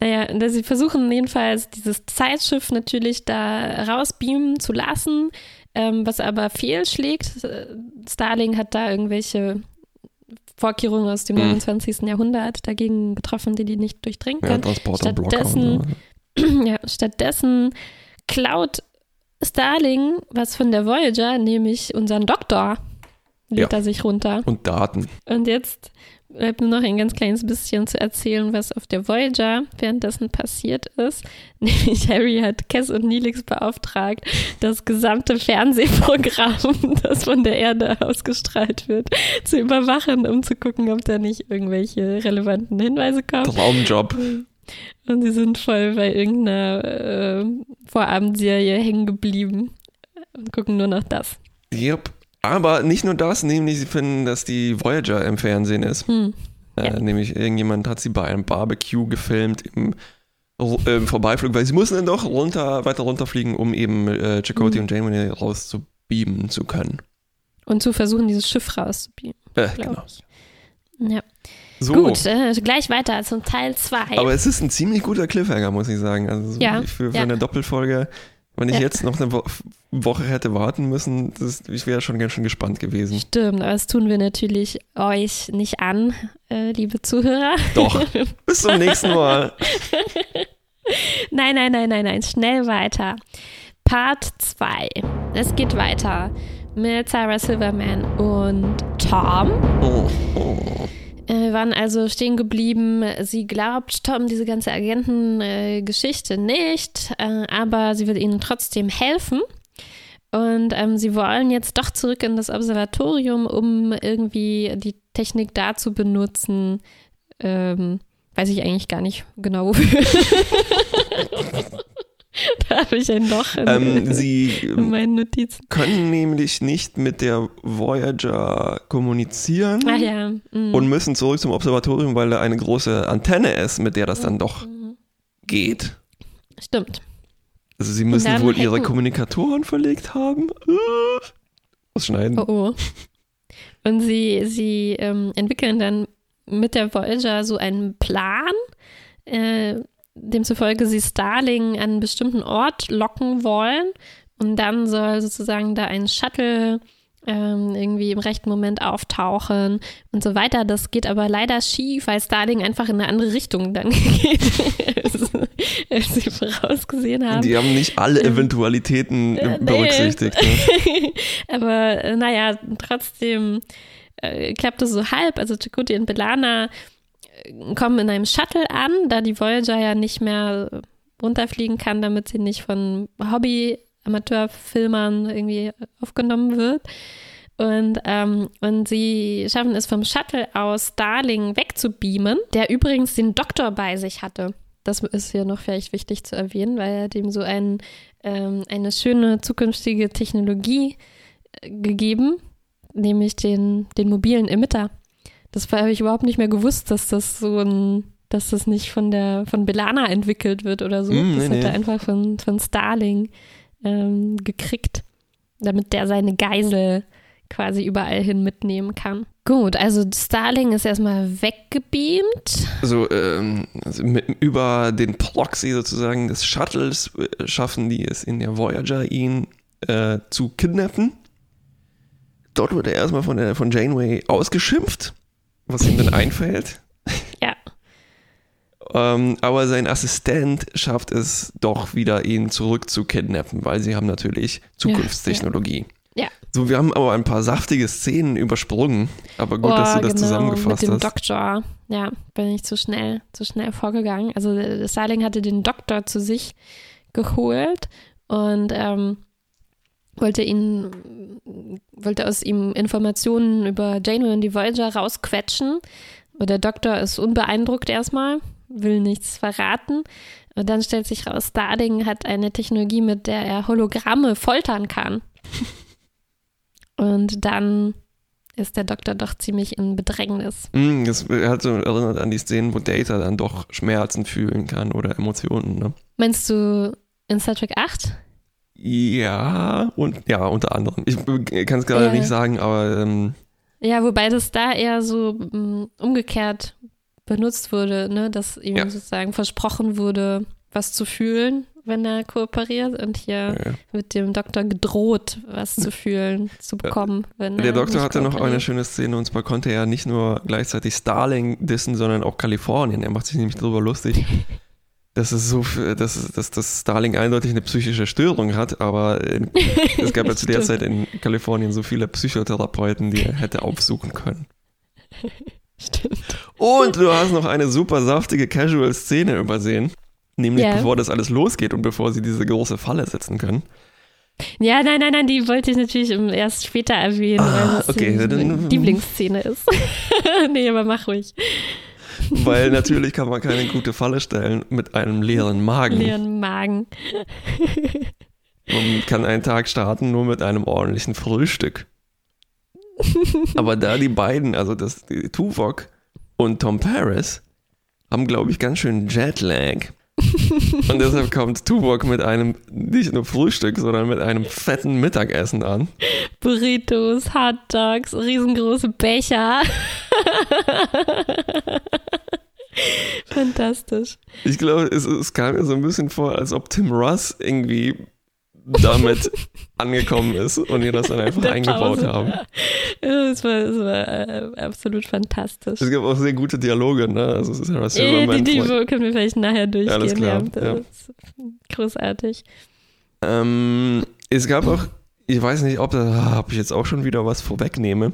Naja, sie versuchen jedenfalls dieses Zeitschiff natürlich da rausbeamen zu lassen, ähm, was aber fehlschlägt. Starling hat da irgendwelche Vorkehrungen aus dem mhm. 29. Jahrhundert dagegen getroffen, die die nicht durchdringen können. Ja, stattdessen, ja, stattdessen klaut Starling was von der Voyager, nämlich unseren Doktor, lädt ja. er sich runter. Und Daten. Und jetzt bleibt nur noch ein ganz kleines bisschen zu erzählen, was auf der Voyager währenddessen passiert ist. Nämlich Harry hat Cass und Neelix beauftragt, das gesamte Fernsehprogramm, das von der Erde ausgestrahlt wird, zu überwachen, um zu gucken, ob da nicht irgendwelche relevanten Hinweise kommen. Traumjob. Und sie sind voll bei irgendeiner äh, Vorabendserie hängen geblieben und gucken nur noch das. Yep. Aber nicht nur das, nämlich sie finden, dass die Voyager im Fernsehen ist. Hm. Äh, ja. Nämlich irgendjemand hat sie bei einem Barbecue gefilmt im, im Vorbeiflug, weil sie mussten dann doch runter, weiter runterfliegen, um eben äh, Chakotay hm. und Janeway rauszubeamen zu können. Und zu versuchen, dieses Schiff rauszubeamen. Äh, genau. Ich. Ja. So. Gut, äh, gleich weiter zum Teil 2. Aber es ist ein ziemlich guter Cliffhanger, muss ich sagen. Also so ja, für, für ja. eine Doppelfolge wenn ich ja. jetzt noch eine Wo Woche hätte warten müssen, das, ich wäre schon ganz schön gespannt gewesen. Stimmt, aber das tun wir natürlich euch nicht an, äh, liebe Zuhörer. Doch. Bis zum nächsten Mal. nein, nein, nein, nein, nein. Schnell weiter. Part 2. Es geht weiter mit Sarah Silverman und Tom. Oh, oh. Äh, Wir waren also stehen geblieben. Sie glaubt Tom diese ganze Agentengeschichte nicht, äh, aber sie will ihnen trotzdem helfen. Und ähm, sie wollen jetzt doch zurück in das Observatorium, um irgendwie die Technik da zu benutzen. Ähm, weiß ich eigentlich gar nicht genau wofür. da habe ich ein Loch in, Ähm, sie in meinen Notizen. können nämlich nicht mit der Voyager kommunizieren Ach ja. mm. und müssen zurück zum Observatorium, weil da eine große Antenne ist, mit der das dann doch Mhm. geht. Stimmt. Also sie müssen wohl ihre Kommunikatoren verlegt haben. Äh, Ausschneiden. Oh oh. Und sie, sie ähm, entwickeln dann mit der Voyager so einen Plan, äh, demzufolge sie Starling an einen bestimmten Ort locken wollen. Und dann soll sozusagen da ein Shuttle ähm, irgendwie im rechten Moment auftauchen und so weiter. Das geht aber leider schief, weil Starling einfach in eine andere Richtung dann geht, als, als sie vorausgesehen haben. Die haben nicht alle Eventualitäten Äh, nee. berücksichtigt. Ne? Aber äh, naja, trotzdem äh, klappt es so halb. Also Chakotay und Belana äh, kommen in einem Shuttle an, da die Voyager ja nicht mehr runterfliegen kann, damit sie nicht von Hobby-Amateurfilmern irgendwie aufgenommen wird. Und, ähm, und sie schaffen es vom Shuttle aus Starling wegzubeamen, der übrigens den Doktor bei sich hatte. Das ist hier noch vielleicht wichtig zu erwähnen, weil er dem so ein, ähm, eine schöne zukünftige Technologie äh, gegeben, nämlich den, den mobilen Emitter. Das habe ich überhaupt nicht mehr gewusst, dass das so ein, dass das nicht von der von Belana entwickelt wird oder so. Mm, das nee, hat er nee. einfach von, von Starling ähm, gekriegt, damit der seine Geisel quasi überall hin mitnehmen kann. Gut, also Starling ist erstmal weggebeamt. Also, ähm, also mit, über den Proxy sozusagen des Shuttles äh, schaffen die es in der Voyager, ihn äh, zu kidnappen. Dort wird er erstmal von, der, von Janeway ausgeschimpft, was ihm dann einfällt. Ja. Ähm, aber sein Assistent schafft es doch wieder, ihn zurück zu kidnappen, weil sie haben natürlich Zukunftstechnologie. Ja. So, wir haben aber ein paar saftige Szenen übersprungen. Aber gut, dass du das genau, zusammengefasst mit dem hast. Doktor. Ja, bin ich zu schnell, zu schnell vorgegangen. Also äh, Starling hatte den Doktor zu sich geholt und ähm, wollte ihn, wollte aus ihm Informationen über Janeway und die Voyager rausquetschen. Und der Doktor ist unbeeindruckt erstmal, will nichts verraten. Und dann stellt sich raus, Starling hat eine Technologie, mit der er Hologramme foltern kann. Und dann ist der Doktor doch ziemlich in Bedrängnis. Mm, Das hat so erinnert an die Szenen, wo Data dann doch Schmerzen fühlen kann oder Emotionen. Ne? Meinst du in Star Trek 8? Ja, und ja, unter anderem. Ich kann es gerade Ja. nicht sagen, aber ähm, Ja, wobei das da eher so mm, umgekehrt benutzt wurde, ne? dass ihm Ja. sozusagen versprochen wurde, was zu fühlen, wenn er kooperiert und hier äh, wird dem Doktor gedroht, was zu fühlen, zu bekommen, wenn der er Doktor hatte noch eine schöne Szene und zwar konnte er nicht nur gleichzeitig Starling dissen, sondern auch Kalifornien. Er macht sich nämlich darüber lustig. Dass es so, dass, dass das Starling eindeutig eine psychische Störung hat, aber äh, es gab ja zu der. Zeit in Kalifornien so viele Psychotherapeuten, die er hätte aufsuchen können. Stimmt. Und du hast noch eine super saftige Casual-Szene übersehen. Nämlich Ja. bevor das alles losgeht und bevor sie diese große Falle setzen können. Ja, nein, nein, nein, die wollte ich natürlich erst später erwähnen, Ah, weil das okay, die Lieblingsszene ist. nee, aber mach ruhig. Weil natürlich kann man keine gute Falle stellen mit einem leeren Magen. Leeren Magen. Man kann einen Tag starten nur mit einem ordentlichen Frühstück. Aber da die beiden, also das Tuvok und Tom Paris, haben, glaube ich, ganz schön Jetlag. Und deshalb kommt Tuvok mit einem nicht nur Frühstück, sondern mit einem fetten Mittagessen an. Burritos, Hot Dogs, riesengroße Becher. Fantastisch. Ich glaube, es, es kam mir so ein bisschen vor, als ob Tim Russ irgendwie damit angekommen ist und ihr das dann einfach eingebaut Pause. haben. Es war, es war äh, absolut fantastisch. Es gab auch sehr gute Dialoge, ne? Also es ist Sarah die, Silverman. die von- können wir vielleicht nachher durchgehen. Alles klar, das ja. ist großartig. Ähm, es gab auch, ich weiß nicht, ob, da ob ich jetzt auch schon wieder was vorwegnehme,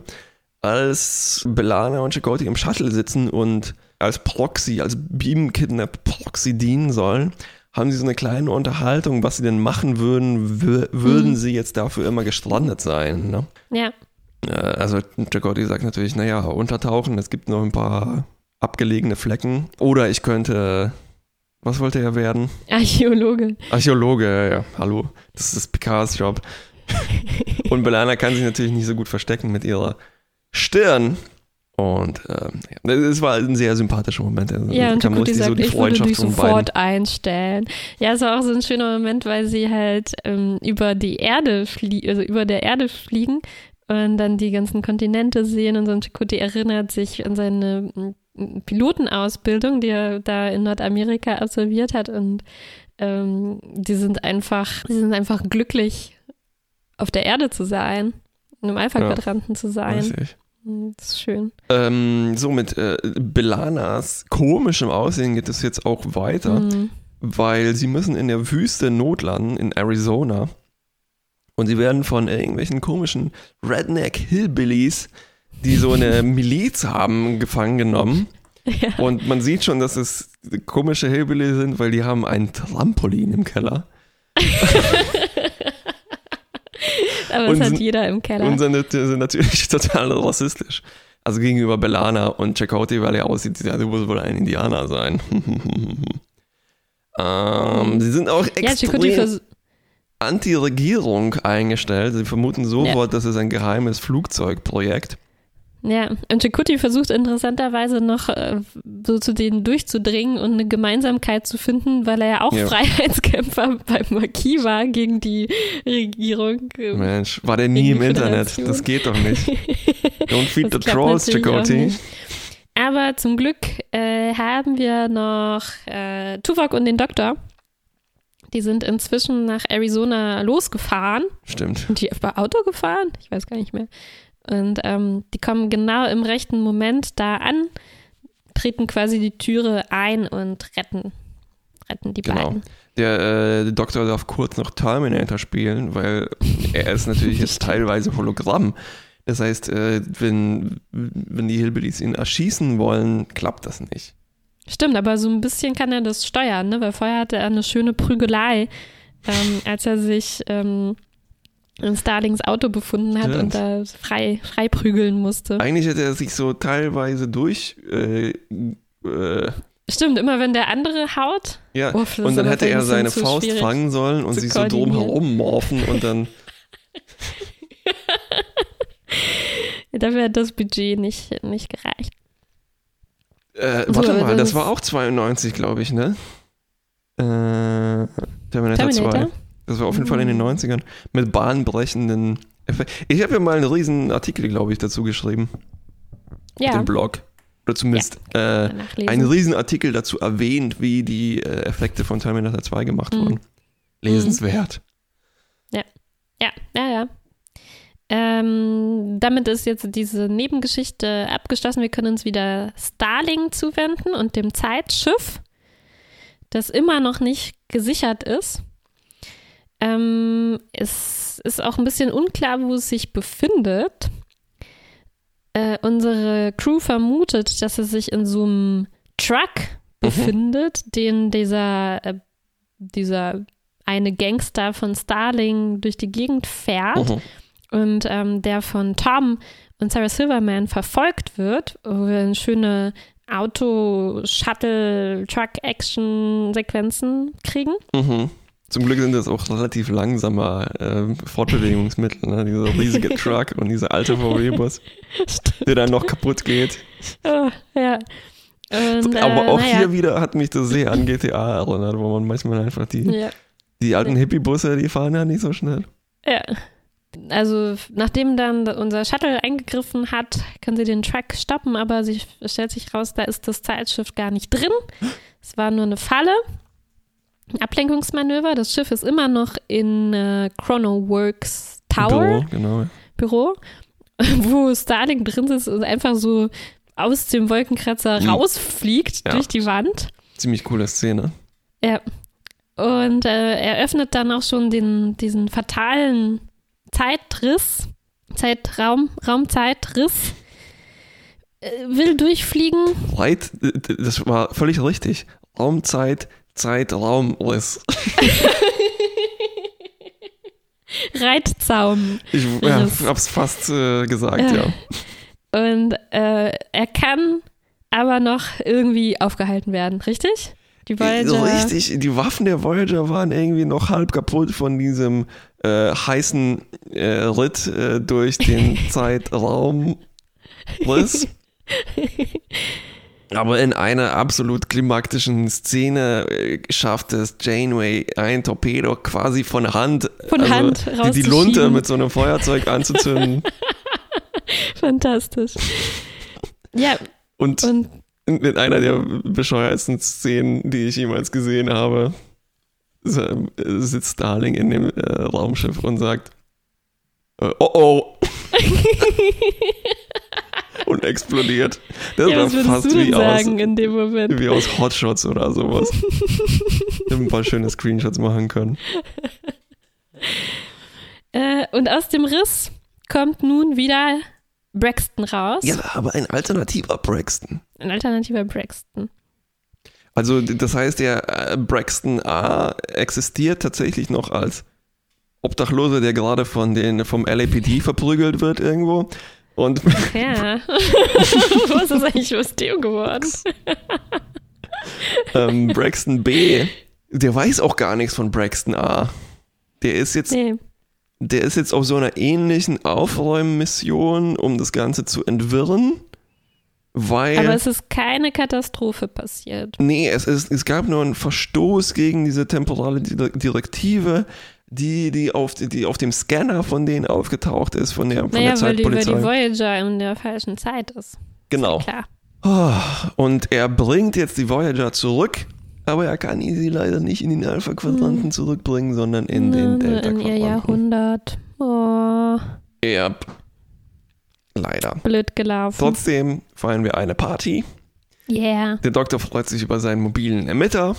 als Belana und Chakotay im Shuttle sitzen und als Proxy, als Beam-Kidnap-Proxy dienen sollen, haben sie so eine kleine Unterhaltung, was sie denn machen würden, würden mhm. sie jetzt dafür immer gestrandet sein. Ne? Ja. Also Chakotay sagt natürlich, naja, untertauchen, es gibt noch ein paar abgelegene Flecken. Oder ich könnte, was wollte er werden? Archäologe. Archäologe, ja, ja. hallo. Das ist Picards Job. Und Belana kann sich natürlich nicht so gut verstecken mit ihrer Stirn. Und ähm, ja, es war ein sehr sympathischer Moment. Also, ja, und Chakotay sagt, so die ich würde dich sofort einstellen. Ja, es war auch so ein schöner Moment, weil sie halt ähm, über die Erde fliegen, also über der Erde fliegen und dann die ganzen Kontinente sehen und so ein Chakotay erinnert sich an seine Pilotenausbildung, die er da in Nordamerika absolviert hat und ähm, die sind einfach, die sind einfach glücklich, auf der Erde zu sein, in einem Alpha-Quadranten ja, zu sein. Hm, das ist schön. Ähm, so, mit äh, Belanas komischem Aussehen geht es jetzt auch weiter, mhm. weil sie müssen in der Wüste notlanden, in Arizona. Und sie werden von irgendwelchen komischen Redneck-Hillbillies die so eine Miliz haben, gefangen genommen. Ja. Und man sieht schon, dass es komische Hillbilly sind, weil die haben ein Trampolin im Keller. Aber das hat jeder im Keller. Und sind, sind natürlich total rassistisch. Also gegenüber Belana und Chakotay, weil er aussieht, ja, du musst wohl ein Indianer sein. ähm, sie sind auch extrem ja, anti-Regierung eingestellt. Sie vermuten sofort, ja. das ist ein geheimes Flugzeugprojekt. Ja, und Chikuti versucht interessanterweise noch äh, so zu denen durchzudringen und eine Gemeinsamkeit zu finden, weil er ja auch ja. Freiheitskämpfer beim Marquis war gegen die Regierung. Mensch, war der nie im Internet. Das geht doch nicht. Don't feed the trolls, Chakoti. Aber zum Glück äh, haben wir noch äh, Tuvok und den Doktor. Die sind inzwischen nach Arizona losgefahren. Stimmt. Und die bei Auto gefahren? Ich weiß gar nicht mehr. Und ähm, die kommen genau im rechten Moment da an, treten quasi die Türe ein und retten, retten die genau. beiden. Der, äh, Doktor darf kurz noch Terminator spielen, weil er ist natürlich jetzt teilweise Hologramm. Das heißt, äh, wenn, wenn die Hillbillies ihn erschießen wollen, klappt das nicht. Stimmt, aber so ein bisschen kann er das steuern, ne? weil vorher hatte er eine schöne Prügelei, ähm, als er sich ähm, in Starlings Auto befunden hat ja. und da frei, frei prügeln musste. Eigentlich hätte er sich so teilweise durch. Äh, äh, Stimmt, immer wenn der andere haut. Ja, oh, und dann hätte er seine Faust fangen sollen und sich so drum herum morphen und dann. Dafür hat das Budget nicht, nicht gereicht. Äh, warte so, mal, das war auch 92, glaube ich, ne? Äh, Terminator, Terminator 2. Das war auf jeden Fall in den 90ern mhm. mit bahnbrechenden Effekten. Ich habe ja mal einen riesen Artikel, glaube ich, dazu geschrieben. Ja. Auf dem Blog. Oder zumindest ja, äh, einen riesen Artikel dazu erwähnt, wie die äh, Effekte von Terminator 2 gemacht mhm. wurden. Lesenswert. Ja, ja, ja, ja. Ähm, damit ist jetzt diese Nebengeschichte abgeschlossen. Wir können uns wieder Starling zuwenden und dem Zeitschiff, das immer noch nicht gesichert ist. Ähm, es ist auch ein bisschen unklar, wo es sich befindet. Äh, unsere Crew vermutet, dass es sich in so einem Truck mhm. befindet, den dieser, äh, dieser eine Gangster von Starling durch die Gegend fährt mhm. und ähm, der von Tom und Sarah Silverman verfolgt wird, wo wir eine schöne Auto-Shuttle-Truck-Action-Sequenzen kriegen. Mhm. Zum Glück sind das auch relativ langsame äh, Fortbewegungsmittel, ne? dieser riesige Truck und dieser alte VW-Bus, der dann noch kaputt geht. Oh, ja. Und, Aber äh, auch naja. hier wieder hat mich das sehr an GTA erinnert, wo man manchmal einfach die, ja. die alten Hippie-Busse, die fahren ja nicht so schnell. Ja. Also nachdem dann unser Shuttle eingegriffen hat, können sie den Truck stoppen, aber es stellt sich raus, da ist das Zeitschiff gar nicht drin. Es war nur eine Falle. Ablenkungsmanöver. Das Schiff ist immer noch in äh, Chronoworks Tower. Büro, genau. Büro, wo Starling drin ist und einfach so aus dem Wolkenkratzer mhm. rausfliegt ja. durch die Wand. Ziemlich coole Szene. Ja. Und äh, er öffnet dann auch schon den, diesen fatalen Zeitriss, Zeitraum, Raumzeitriss äh, will durchfliegen. Light, das war völlig richtig. Raumzeit, Zeitraumriss. Reitzaum. Ich ja, hab's fast äh, gesagt, ja. Und äh, er kann aber noch irgendwie aufgehalten werden, richtig? Die Voyager. Richtig, die Waffen der Voyager waren irgendwie noch halb kaputt von diesem äh, heißen äh, Ritt äh, durch den Zeitraum. Aber in einer absolut klimaktischen Szene äh, schafft es Janeway, ein Torpedo quasi von Hand, von also Hand die, die Lunte mit so einem Feuerzeug anzuzünden. Fantastisch. Ja. Und, und in einer der bescheuertsten Szenen, die ich jemals gesehen habe, sitzt Starling in dem äh, Raumschiff und sagt, äh, oh oh. und explodiert. Das ja, war fast wie aus, wie aus Hotshots oder sowas. ich habe ein paar schöne Screenshots machen können. Äh, und aus dem Riss kommt nun wieder Braxton raus. Ja, aber ein alternativer Braxton. Ein alternativer Braxton. Also das heißt, der äh, Braxton A existiert tatsächlich noch als Obdachloser, der gerade von den, vom LAPD verprügelt wird irgendwo. Und ja. Was ist eigentlich aus dem geworden? ähm, Braxton B, der weiß auch gar nichts von Braxton A. Der ist jetzt nee der ist jetzt auf so einer ähnlichen Aufräummission, um das Ganze zu entwirren. Weil, Aber es ist keine Katastrophe passiert. Nee, es, ist, es gab nur einen Verstoß gegen diese temporale Direktive, die, die, auf, die auf dem Scanner von denen aufgetaucht ist, von der, von naja, der Zeitpolizei. Weil die, weil die Voyager in der falschen Zeit ist. Genau. Ist ja klar. Und er bringt jetzt die Voyager zurück aber er kann sie leider nicht in den Alpha-Quadranten hm. zurückbringen, sondern in den Delta-Quadranten. In ihr Jahrhundert. Oh. Ja. Leider. Blöd gelaufen. Trotzdem feiern wir eine Party. Yeah. Der Doktor freut sich über seinen mobilen Emitter.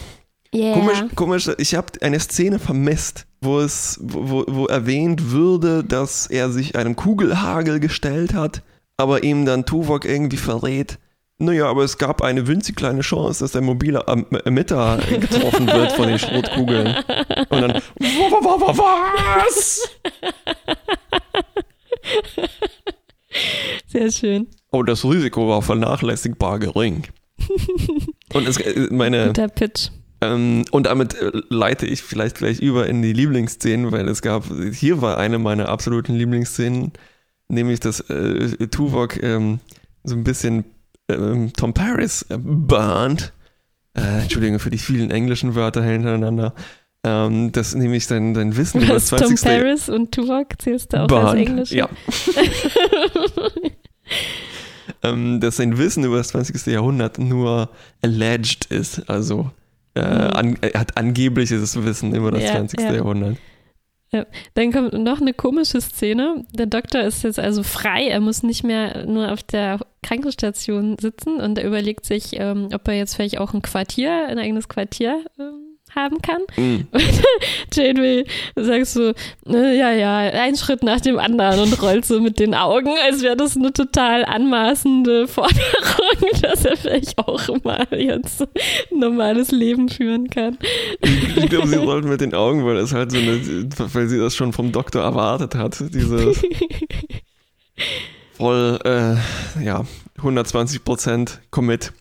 Yeah. Komisch, komisch, ich habe eine Szene vermisst, wo es, wo, wo erwähnt würde, dass er sich einem Kugelhagel gestellt hat, aber ihm dann Tuvok irgendwie verrät, naja, aber es gab eine winzig kleine Chance, dass der mobile Emitter getroffen wird von den Schrotkugeln. Und dann, was? Sehr schön. Oh, das Risiko war vernachlässigbar gering. Und es, äh, meine. Guter Pitch. Ähm, und damit äh, leite ich vielleicht gleich über in die Lieblingsszenen, weil es gab, hier war eine meiner absoluten Lieblingsszenen, nämlich dass äh, Tuvok ähm, so ein bisschen ähm, Tom Paris äh, Band, äh, Entschuldigung für die vielen englischen Wörter hintereinander, ähm, das nämlich dein, dein Wissen über das 20. Tom Paris und Tuvok zählst du auch Band, als Englisch? Ja. ähm, dass sein Wissen über das 20. Jahrhundert nur alleged ist, also äh, mhm. an, er hat angebliches Wissen über das ja, 20. Ja. Jahrhundert. Ja. Dann kommt noch eine komische Szene. Der Doktor ist jetzt also frei. Er muss nicht mehr nur auf der Krankenstation sitzen und er überlegt sich, ähm, ob er jetzt vielleicht auch ein Quartier, ein eigenes Quartier ähm, haben kann. Mhm. Janeway sagst so, äh, ja, ja, ein Schritt nach dem anderen und rollt so mit den Augen, als wäre das eine total anmaßende Forderung, dass er vielleicht auch mal jetzt ein normales Leben führen kann. Ich glaube, sie rollt mit den Augen, weil es halt so eine, weil sie das schon vom Doktor erwartet hat, diese voll, äh, ja, 120 Prozent Commit.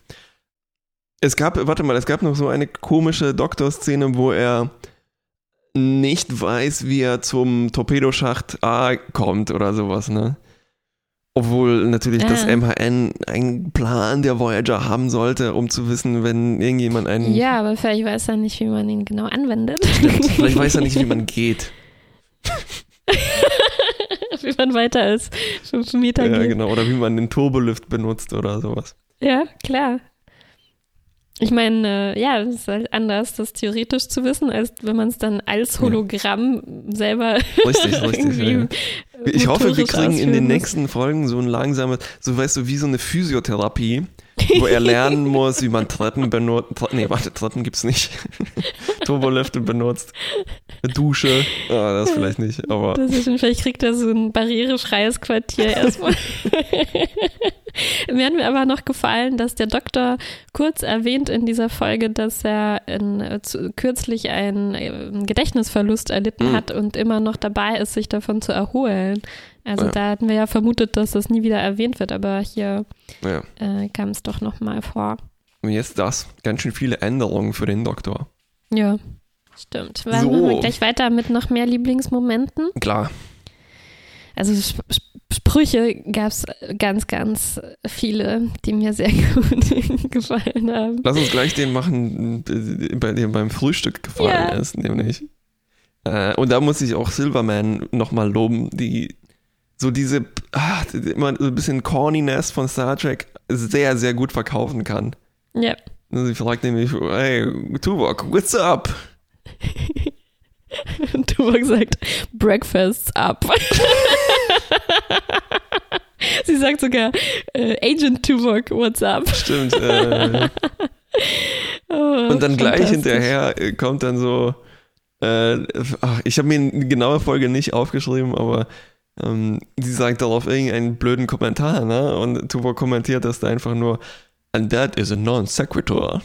Es gab, warte mal, es gab noch so eine komische Doktor-Szene, wo er nicht weiß, wie er zum Torpedoschacht A kommt oder sowas, ne? Obwohl natürlich ah. das MHN einen Plan der Voyager haben sollte, um zu wissen, wenn irgendjemand einen. Ja, aber vielleicht weiß er nicht, wie man ihn genau anwendet. Stimmt, vielleicht weiß er nicht, wie man geht. wie man weiter als fünf Meter ja, geht. Ja, genau. Oder wie man den Turbolift benutzt oder sowas. Ja, klar. Ich meine, äh, ja, es ist halt anders, das theoretisch zu wissen, als wenn man es dann als Hologramm ja. selber. Richtig, richtig. Ja. Ich hoffe, wir kriegen in den nächsten Folgen so ein langsames, so weißt du, wie so eine Physiotherapie, wo er lernen muss, wie man Treppen benutzt. Nee, warte, Treppen gibt's nicht. Turbolifte benutzt. Dusche. Ah, das vielleicht nicht, aber. Das ist, vielleicht kriegt er so ein barrierefreies Quartier erstmal. Mir hat mir aber noch gefallen, dass der Doktor kurz erwähnt in dieser Folge, dass er in, äh, zu, kürzlich einen äh, Gedächtnisverlust erlitten Mhm. hat und immer noch dabei ist, sich davon zu erholen. Also Ja. da hatten wir ja vermutet, dass das nie wieder erwähnt wird, aber hier Ja. äh, kam es doch noch mal vor. Und jetzt das. Ganz schön viele Änderungen für den Doktor. Ja, stimmt. Dann So. machen wir gleich weiter mit noch mehr Lieblingsmomenten. Klar. Also Sp Sp Sprüche gab es ganz, ganz viele, die mir sehr gut gefallen haben. Lass uns gleich den machen, bei dem beim Frühstück gefallen Ja. ist, nämlich. Äh, und da muss ich auch Silverman nochmal loben, die so diese, ah, immer so ein bisschen Corniness von Star Trek sehr, sehr gut verkaufen kann. Ja. Sie fragt nämlich, hey, Tuvok, what's up? Und Tuvok sagt, Breakfast's up. Sie sagt sogar, äh, Agent Tuvok, what's up? Stimmt. Äh, Oh, und dann gleich hinterher äh, kommt dann so, äh, ach, ich habe mir eine genaue Folge nicht aufgeschrieben, aber ähm, sie sagt darauf irgendeinen blöden Kommentar, ne? Und Tuvok kommentiert das da einfach nur, and that is a non sequitur.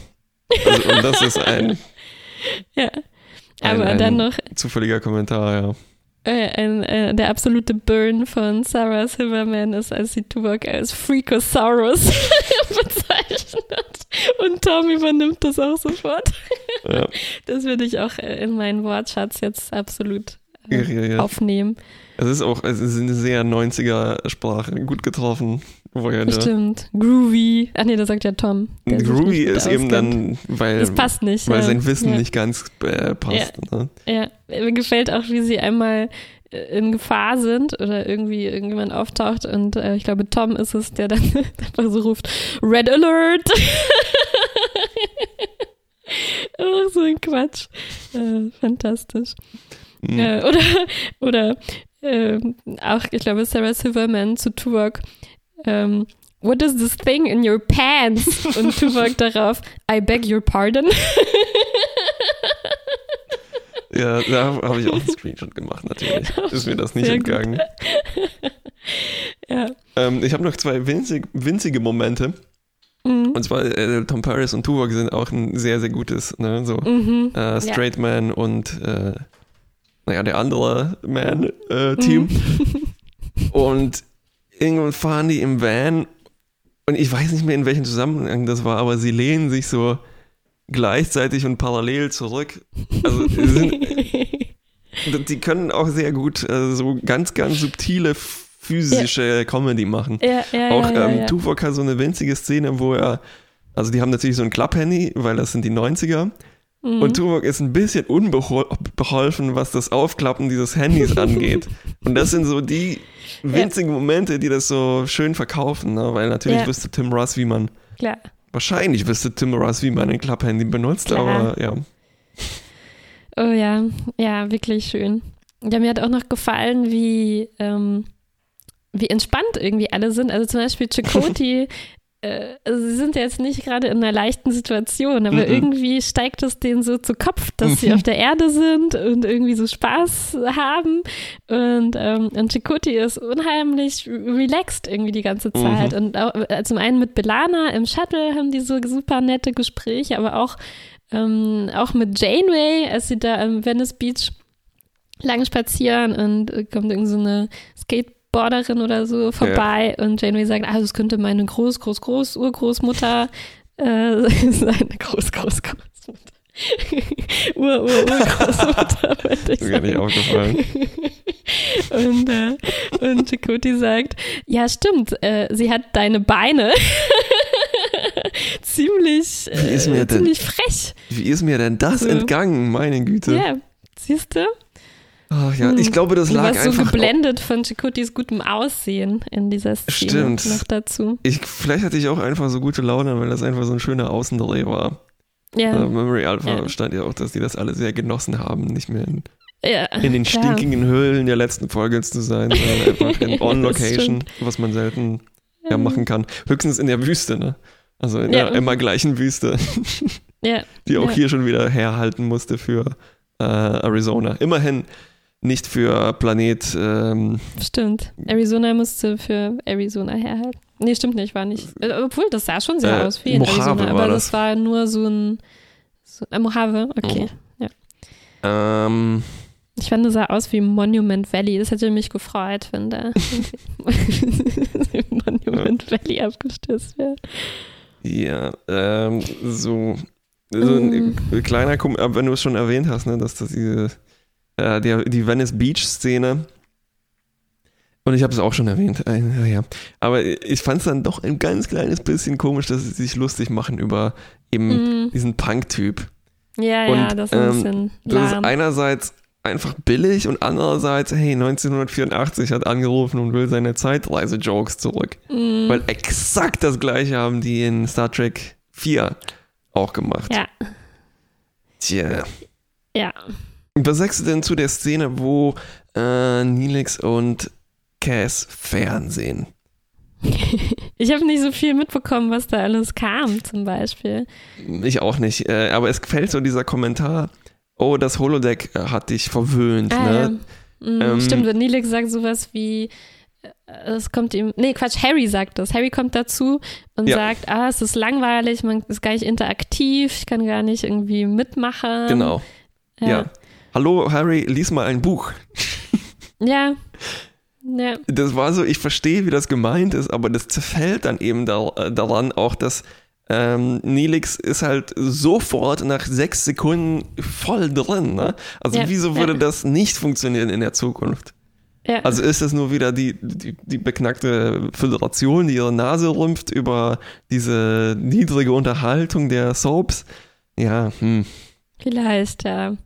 Also, und das ist ein, Ja. Ein- Aber ein- dann noch zufälliger Kommentar, ja. äh, ein, äh, der absolute Burn von Sarah Silverman ist, als sie Tuvok als Freakosaurus bezeichnet. Und Tom übernimmt das auch sofort. ja. Das würde ich auch äh, in meinen Wortschatz jetzt absolut äh, aufnehmen. Es ist auch, es ist eine sehr 90er-Sprache, gut getroffen. Wo ja der, Stimmt. Groovy. Ach nee, das sagt ja Tom. Groovy ist eben auskennt. dann, weil, Das passt nicht. weil ja. sein Wissen ja. nicht ganz äh, passt. Ne? Ja, mir gefällt auch, wie sie einmal äh, in Gefahr sind oder irgendwie irgendjemand auftaucht und äh, ich glaube, Tom ist es, der dann einfach so ruft, Red Alert! Ach, so ein Quatsch. Äh, fantastisch. Mhm. Äh, oder oder ähm, auch, ich glaube, Sarah Silverman zu Tuvok, ähm, What is this thing in your pants? Und Tuvok darauf, I beg your pardon. Ja, da habe ich auch einen Screenshot gemacht, natürlich. Ist mir das nicht Sehr entgangen. ja. Ähm, ich habe noch zwei winzig, winzige Momente. Mhm. Und zwar äh, Tom Paris und Tuvok sind auch ein sehr, sehr gutes, ne? so Mhm. äh, Straight Man und äh, naja, der andere Man-Team. Mhm. Und irgendwann fahren die im Van und ich weiß nicht mehr, in welchem Zusammenhang das war, aber sie lehnen sich so gleichzeitig und parallel zurück. Also sie sind, die können auch sehr gut äh, so ganz, ganz subtile physische Comedy machen. ja, ja, Auch ja, ja, ähm, ja. Tuvok hat so eine winzige Szene, wo er, also die haben natürlich so ein Klapphandy, weil das sind die 90er. Mhm. Und Tuvok ist ein bisschen unbeholfen, was das Aufklappen dieses Handys angeht. Und das sind so die winzigen Momente, die das so schön verkaufen, ne? weil natürlich Ja. wüsste Tim Russ, wie man, Klar. wahrscheinlich wüsste Tim Russ, wie man ein Klapphandy benutzt, Klar. aber ja. Oh ja, ja, wirklich schön. Ja, mir hat auch noch gefallen, wie, ähm, wie entspannt irgendwie alle sind. Also zum Beispiel Chakoti, äh, also sie sind ja jetzt nicht gerade in einer leichten Situation, aber Mhm. irgendwie steigt es denen so zu Kopf, dass sie Mhm. auf der Erde sind und irgendwie so Spaß haben. Und, ähm, und Chakoti ist unheimlich relaxed irgendwie die ganze Zeit. Mhm. Und auch, äh, zum einen mit Belana im Shuttle haben die so super nette Gespräche, aber auch ähm, auch mit Janeway, als sie da am Venice Beach lang spazieren und äh, kommt irgend so eine Skateboarderin oder so vorbei und Janeway sagt, ah, das könnte meine Groß, Groß, Groß, Urgroßmutter äh, sein. Groß, Groß, Großmutter. Ur, Ur, Urgroßmutter, wollte ich Ist mir nicht sagen. aufgefallen. Und, äh, und Chakoti sagt, ja stimmt, äh, sie hat deine Beine. ziemlich, äh, denn- ziemlich frech. Wie ist mir denn das So. entgangen, meine Güte? Ja, siehst du? Ach ja, Hm. ich glaube, das Du lag warst so einfach geblendet von Chakotis gutem Aussehen in dieser Szene Stimmt. noch dazu. Ich, vielleicht hatte ich auch einfach so gute Laune, weil das einfach so ein schöner Außendreh war. Ja, Äh, Memory Alpha Ja. stand ja auch, dass die das alle sehr genossen haben, nicht mehr in, ja in den klar. stinkigen Höhlen der letzten Folge zu sein, sondern einfach in On-Location, was man selten ja, machen kann. Höchstens in der Wüste, ne? Also in der immer gleichen Wüste, Ja, die auch hier schon wieder herhalten musste für äh, Arizona. Immerhin nicht für Planet, ähm, stimmt. Arizona musste für Arizona herhalten. Nee, stimmt nicht, war nicht. Äh, obwohl, das sah schon sehr Äh, aus wie in Mojave Arizona, aber das. das war nur so ein so, äh, Mojave, okay. Mhm. Ähm, Ich fand, das sah aus wie Monument Valley. Das hätte mich gefreut, wenn da Monument Valley abgestürzt wäre. ja, ähm, so, so ein Mm. kleiner, Kom aber wenn du es schon erwähnt hast, ne, dass das diese, äh, die, die Venice Beach Szene, und ich habe es auch schon erwähnt, äh, ja, aber ich fand es dann doch ein ganz kleines bisschen komisch, dass sie sich lustig machen über eben Mm. diesen Punk-Typ. Ja, Und, ja, das ist ein ähm, bisschen Das ist lahm. einerseits einfach billig und andererseits, hey, 1984 hat angerufen und will seine Zeitreise-Jokes zurück. Mm. Weil exakt das gleiche haben die in Star Trek 4 auch gemacht. Ja, Tja. ja. Was sagst du denn zu der Szene, wo äh, Neelix und Cass Fernsehen? Ich habe nicht so viel mitbekommen, was da alles kam, zum Beispiel. Ich auch nicht, äh, aber es fällt so dieser Kommentar, oh, das Holodeck äh, hat dich verwöhnt, Ah, ne? ja. Mm, Ähm, Stimmt, und Neelix sagt sowas wie, äh, es kommt ihm, nee, Quatsch, Harry sagt das. Harry kommt dazu und Ja. sagt, ah, es ist langweilig, man ist gar nicht interaktiv, ich kann gar nicht irgendwie mitmachen. Genau. Ja. Ja. Hallo Harry, lies mal ein Buch. Ja. Ja. Das war so, ich verstehe, wie das gemeint ist, aber das zerfällt dann eben da, äh, daran auch, dass ähm, Neelix ist halt sofort nach sechs Sekunden voll drin. Ne? Also Ja, wieso würde ja. das nicht funktionieren in der Zukunft? ja. Also ist das nur wieder die, die, die beknackte Föderation, die ihre Nase rümpft über diese niedrige Unterhaltung der Soaps? Ja, hm. Vielleicht, ja.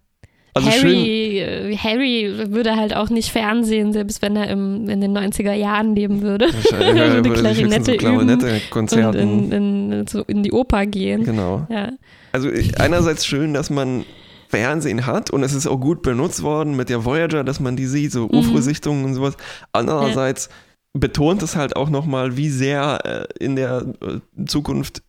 Also schön, Harry, äh, Harry würde halt auch nicht Fernsehen, selbst wenn er im, in den 90er Jahren leben würde. wahrscheinlich höchstens Klarinette so üben und in, in, so in die Oper gehen. Genau. Ja. Also einerseits schön, dass man Fernsehen hat und es ist auch gut benutzt worden mit der Voyager, dass man die sieht, so Mhm. UFO-Sichtungen und sowas. Andererseits betont es halt auch nochmal, wie sehr äh, in der äh, Zukunft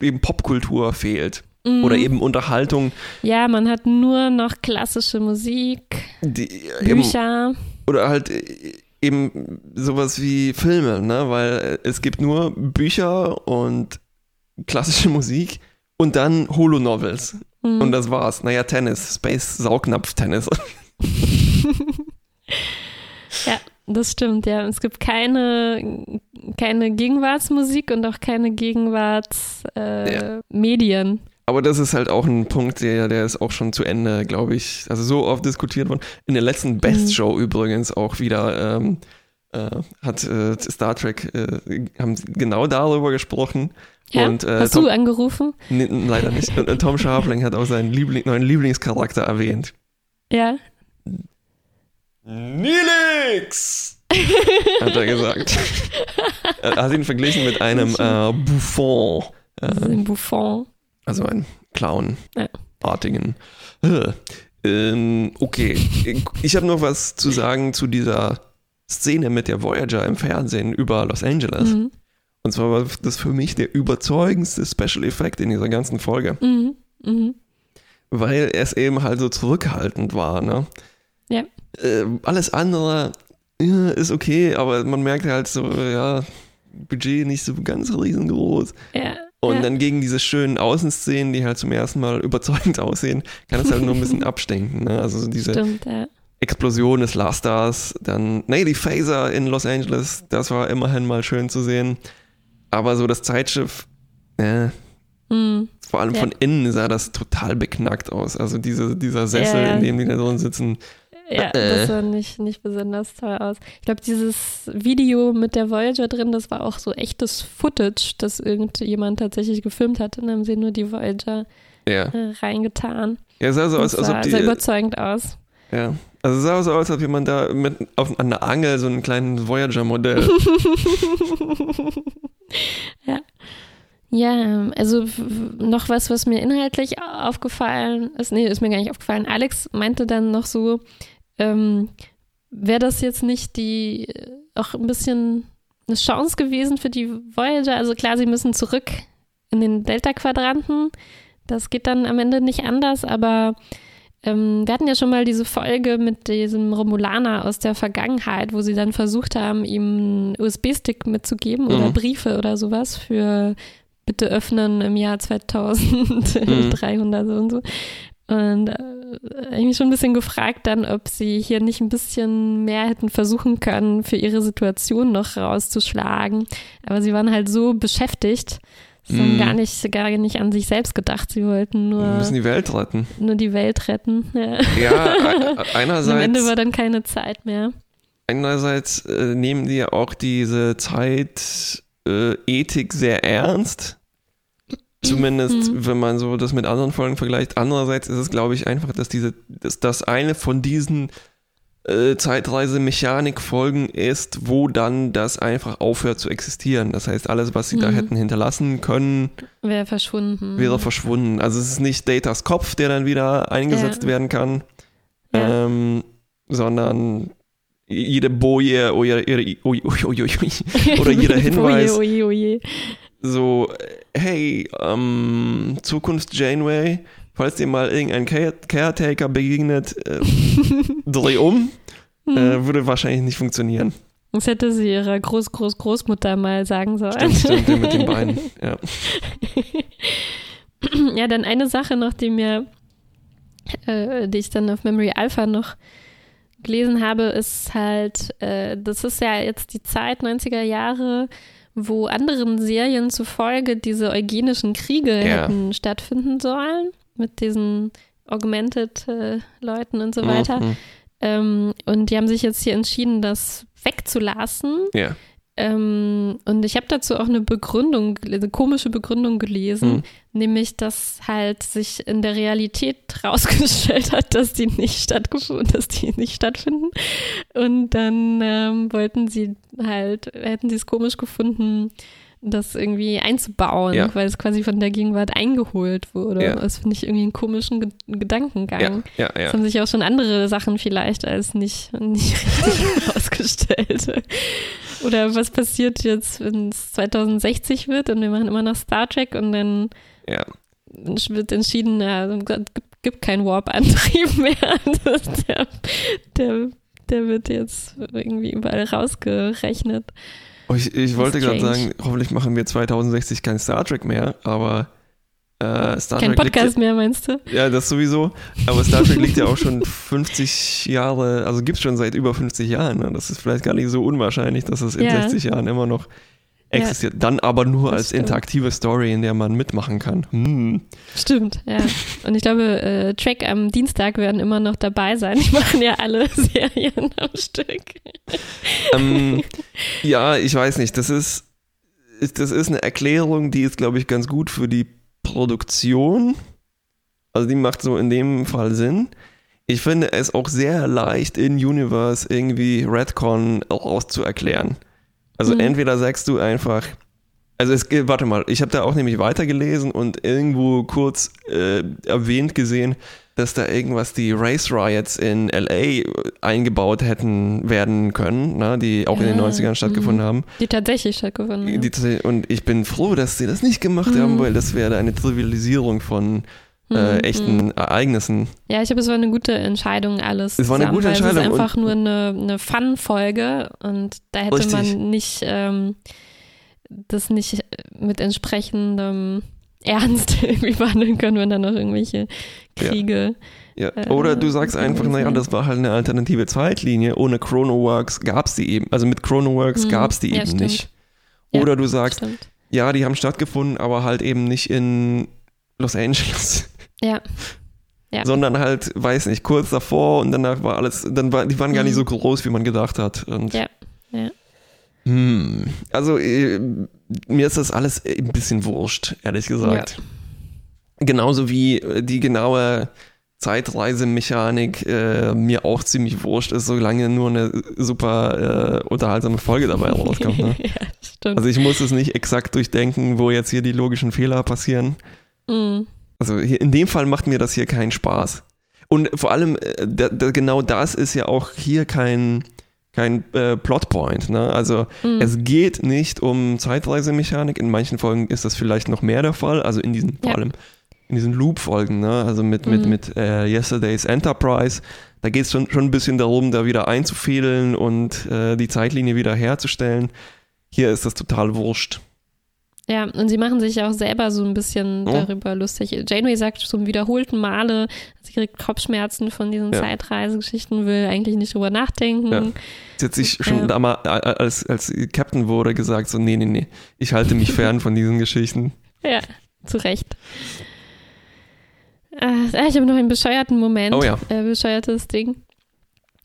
eben Popkultur fehlt. Mhm. Oder eben Unterhaltung, Ja, man hat nur noch klassische Musik, die eben, Bücher. oder halt äh, eben sowas wie Filme, ne? Weil äh, es gibt nur Bücher und klassische Musik und dann Holo-Novels. Mhm. Und das war's. Naja, Tennis, Space Saugnapf-Tennis. ja, das stimmt, ja. Es gibt keine, keine Gegenwartsmusik und auch keine Gegenwartsmedien. Äh, Ja. Aber das ist halt auch ein Punkt, der, der ist auch schon zu Ende, glaube ich. Also so oft diskutiert worden. In der letzten Best Show übrigens auch wieder ähm, äh, hat äh, Star Trek äh, haben genau darüber gesprochen. Ja? Und, äh, Hast Tom, du angerufen? Nee, leider nicht. Und, und Tom Scharpling hat auch seinen Liebling, neuen Lieblingscharakter erwähnt. Ja. Nilix! hat er gesagt. er hat ihn verglichen mit einem äh, Buffon. Äh, Ein Buffon. Also ein Clown-artigen. Ja. Äh, ähm, okay, ich habe noch was zu sagen zu dieser Szene mit der Voyager im Fernsehen über Los Angeles. Mhm. Und zwar war das für mich der überzeugendste Special Effekt in dieser ganzen Folge, Mhm. Mhm. weil es eben halt so zurückhaltend war. Ne? Ja. Äh, alles andere ja, ist okay, aber man merkt halt so, ja, Budget nicht so ganz riesengroß. Ja. Und ja. dann gegen diese schönen Außenszenen, die halt zum ersten Mal überzeugend aussehen, kann es halt nur ein bisschen abstinken. Ne? Also so diese Stimmt, ja. Explosion des Lasters, dann, nee, die Phaser in Los Angeles, das war immerhin mal schön zu sehen. Aber so das Zeitschiff, äh, Mhm. vor allem Ja. von innen sah das total beknackt aus. Also diese, dieser Sessel, in dem die da drin sitzen. Ja, Äh. das sah nicht, nicht besonders toll aus. Ich glaube, dieses Video mit der Voyager drin, das war auch so echtes Footage, das irgendjemand tatsächlich gefilmt hat. Und dann haben sie nur die Voyager Ja. äh, reingetan. Ja, sah so aus, als ob die. sah überzeugend aus. Ja. Also sah so aus, als ob jemand da mit auf, an der Angel so einen kleinen Voyager-Modell. ja. Ja, also w- w- noch was, was mir inhaltlich aufgefallen ist. Nee, ist mir gar nicht aufgefallen. Alex meinte dann noch so, ähm, wäre das jetzt nicht die äh, auch ein bisschen eine Chance gewesen für die Voyager? Also klar, sie müssen zurück in den Delta-Quadranten. Das geht dann am Ende nicht anders, aber Ähm, wir hatten ja schon mal diese Folge mit diesem Romulaner aus der Vergangenheit, wo sie dann versucht haben, ihm einen USB-Stick mitzugeben oder Mhm. Briefe oder sowas für bitte öffnen im Jahr 2300 so und so. Und äh, ich mich schon ein bisschen gefragt dann, ob sie hier nicht ein bisschen mehr hätten versuchen können, für ihre Situation noch rauszuschlagen. Aber sie waren halt so beschäftigt, sie haben Mm. gar nicht, gar nicht an sich selbst gedacht. Sie wollten Wir nur, müssen die Welt retten. nur die Welt retten. Ja. Ja, e- Und am Ende einerseits, war dann keine Zeit mehr. einerseits äh, nehmen die ja auch diese Zeit äh, sehr ernst. Zumindest, Mhm. wenn man so das mit anderen Folgen vergleicht. Andererseits ist es, glaube ich, einfach, dass diese, dass das eine von diesen äh, Zeitreise-Mechanik-Folgen ist, wo dann das einfach aufhört zu existieren. Das heißt, alles, was sie da Mhm. hätten hinterlassen können, Wäre verschwunden. wäre verschwunden. Also es ist nicht Datas Kopf, der dann wieder eingesetzt Ja. werden kann, Ja. ähm, sondern jede Boje oder, ihre, oder jeder Hinweis, Oje, oje, oje. so, hey, ähm, Zukunft Janeway, falls dir mal irgendein Care Caretaker begegnet, äh, dreh um, Hm. äh, würde wahrscheinlich nicht funktionieren. Das hätte sie ihrer Groß-Groß-Großmutter mal sagen sollen. Stimmt, stimmt, der mit den Beinen. Ja. ja, dann eine Sache noch, die mir, äh, die ich dann auf Memory Alpha noch gelesen habe, ist halt, äh, das ist ja jetzt die Zeit 90er Jahre, wo anderen Serien zufolge diese eugenischen Kriege Ja. hätten stattfinden sollen, mit diesen Augmented äh, Leuten und so weiter. Mhm. Ähm, und die haben sich jetzt hier entschieden, das wegzulassen. Ja. Ähm, und ich habe dazu auch eine Begründung, eine komische Begründung gelesen, Mhm. nämlich, dass halt sich in der Realität rausgestellt hat, dass die nicht stattgefunden, dass die nicht stattfinden. Und dann ähm, wollten sie halt, hätten sie es komisch gefunden, das irgendwie einzubauen, Ja. weil es quasi von der Gegenwart eingeholt wurde. Ja. Das finde ich irgendwie einen komischen Ge Gedankengang. Ja, ja. haben sich auch schon andere Sachen vielleicht als nicht, nicht richtig herausgestellt. Oder was passiert jetzt, wenn es 2060 wird und wir machen immer noch Star Trek und dann wird entschieden, ja, es gibt, gibt keinen Warp-Antrieb mehr. Das, der, der, der wird jetzt irgendwie überall rausgerechnet. Oh, ich, ich wollte gerade sagen, hoffentlich machen wir 2060 kein Star Trek mehr, aber äh, Star Kein Trek Podcast mehr, meinst du? ja, ja, das sowieso, aber Star Trek liegt ja auch schon 50 Jahre, also gibt es schon seit über 50 Jahren. Ne? Das ist vielleicht gar nicht so unwahrscheinlich, dass es in Ja. 60 Jahren immer noch Ja. existiert. Dann aber nur Das als stimmt. interaktive Story, in der man mitmachen kann. Hm. Stimmt, ja. Und ich glaube, äh, Track am Dienstag werden immer noch dabei sein. Die machen ja alle Serien am Stück. ähm, ja, ich weiß nicht. Das ist, ist, das ist eine Erklärung, die ist, glaube ich, ganz gut für die Produktion. Also die macht so in dem Fall Sinn. Ich finde es auch sehr leicht in Universe irgendwie Redcon auszuerklären. Also Mhm. entweder sagst du einfach, also es geht, warte mal, ich habe da auch nämlich weitergelesen und irgendwo kurz äh, erwähnt gesehen, dass da irgendwas die Race Riots in LA eingebaut hätten werden können, ne, die auch in den Ja, 90ern stattgefunden mhm. haben. Die tatsächlich stattgefunden haben. Und ich bin froh, dass sie das nicht gemacht Mhm. haben, weil das wäre eine Trivialisierung von äh, Mhm, echten Ereignissen. Ja, ich glaube, es war eine gute Entscheidung alles. Es war eine zusammen, gute Entscheidung Es ist einfach nur eine, eine Fun-Folge und da hätte Richtig. man nicht ähm, das nicht mit entsprechendem Ernst irgendwie behandeln können, wenn dann noch irgendwelche Ja. Kriege. Ja. Äh, Oder du sagst einfach, naja, das war halt eine alternative Zeitlinie. Ohne Chronoworks gab es die eben, also mit Chronoworks Mhm. gab es die Ja, eben stimmt. nicht. Ja, Oder du sagst, Stimmt. ja, die haben stattgefunden, aber halt eben nicht in Los Angeles, Ja. Ja. sondern halt, weiß nicht, kurz davor und danach war alles, dann war, die waren gar nicht Mhm. so groß, wie man gedacht hat. Und, Ja, ja. Hm. Also äh, mir ist das alles ein bisschen wurscht, ehrlich gesagt. Genauso wie äh, die genaue Zeitreisemechanik äh, mir auch ziemlich wurscht ist, solange nur eine super äh, unterhaltsame Folge dabei rauskommt. Ne? ja, stimmt. Also ich muss es nicht exakt durchdenken, wo jetzt hier die logischen Fehler passieren. Mhm. Also hier, in dem Fall macht mir das hier keinen Spaß. Und vor allem, äh, da, da, genau das ist ja auch hier kein, kein äh, Plotpoint. Ne? Also Mhm. es geht nicht um Zeitreisemechanik. In manchen Folgen ist das vielleicht noch mehr der Fall. Also in diesen vor Ja. allem in diesen Loop-Folgen, ne? also mit, mit, Mhm. mit äh, Yesterday's Enterprise. Da geht es schon, schon ein bisschen darum, da wieder einzufädeln und äh, die Zeitlinie wieder herzustellen. Hier ist das total wurscht. Ja, und sie machen sich auch selber so ein bisschen Oh. darüber lustig. Janeway sagt zum wiederholten Male, sie kriegt Kopfschmerzen von diesen Ja. Zeitreisegeschichten, will eigentlich nicht drüber nachdenken. Ja. Sie hat sich schon Ja. damals, als, als Captain wurde, gesagt, so, nee, nee, nee, ich halte mich fern von diesen Geschichten. Ja, zu Recht. Äh, ich habe noch einen bescheuerten Moment. Oh ja. Äh, bescheuertes Ding.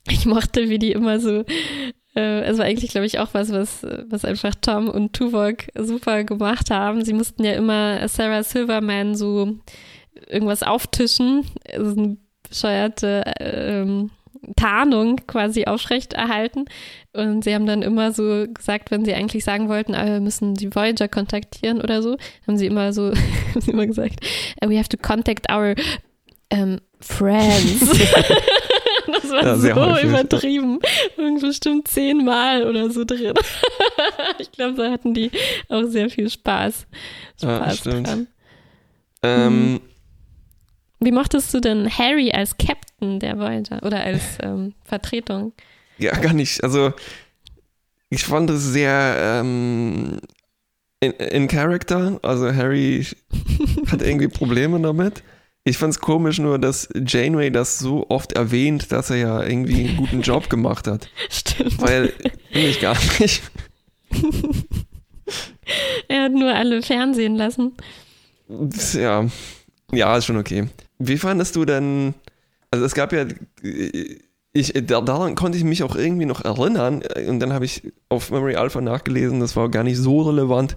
Ich mochte, wie die immer so. Äh, es war eigentlich, glaube ich, auch was, was, was einfach Tom und Tuvok super gemacht haben. Sie mussten ja immer Sarah Silverman so irgendwas auftischen. Also eine bescheuerte ähm, Tarnung quasi aufrechterhalten. Und sie haben dann immer so gesagt, wenn sie eigentlich sagen wollten, ah, wir müssen die Voyager kontaktieren oder so, haben sie immer so, immer gesagt, "Uh, we have to contact our ähm, friends. das war Ja, so häufig. übertrieben. Irgend bestimmt zehnmal oder so drin. ich glaube, da hatten die auch sehr viel Spaß. Ja, Spaß stimmt. dran. Ähm, Wie mochtest du denn Harry als Captain der Voyager oder als ähm, Vertretung? Ja, gar nicht. Also, ich fand es sehr ähm, in, in Character. Also, Harry hat irgendwie Probleme damit. Ich fand es komisch nur, dass Janeway das so oft erwähnt, dass er ja irgendwie einen guten Job gemacht hat. Stimmt. Weil, finde ich gar nicht. Er hat nur alle fernsehen lassen. Ja, ja, ist schon okay. Wie fandest du denn, also es gab ja, ich, da- daran konnte ich mich auch irgendwie noch erinnern und dann habe ich auf Memory Alpha nachgelesen, das war gar nicht so relevant,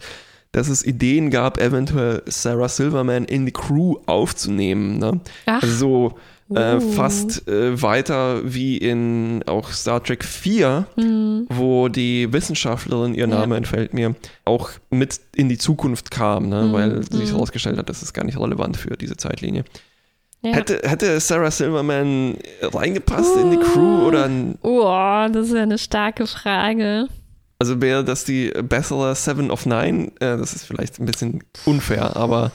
dass es Ideen gab, eventuell Sarah Silverman in die Crew aufzunehmen. Ne? Ach, Also so äh, Oh. fast äh, weiter wie in auch Star Trek 4, hm, wo die Wissenschaftlerin, ihr Ja. Name entfällt mir, auch mit in die Zukunft kam, ne? Mhm, weil sich mhm. herausgestellt hat, das ist gar nicht relevant für diese Zeitlinie. ja. Hätte, hätte Sarah Silverman reingepasst in die Crew oder Oh, das ist ja eine starke Frage. Also wäre das die bessere Seven of Nine? Äh, das ist vielleicht ein bisschen unfair, aber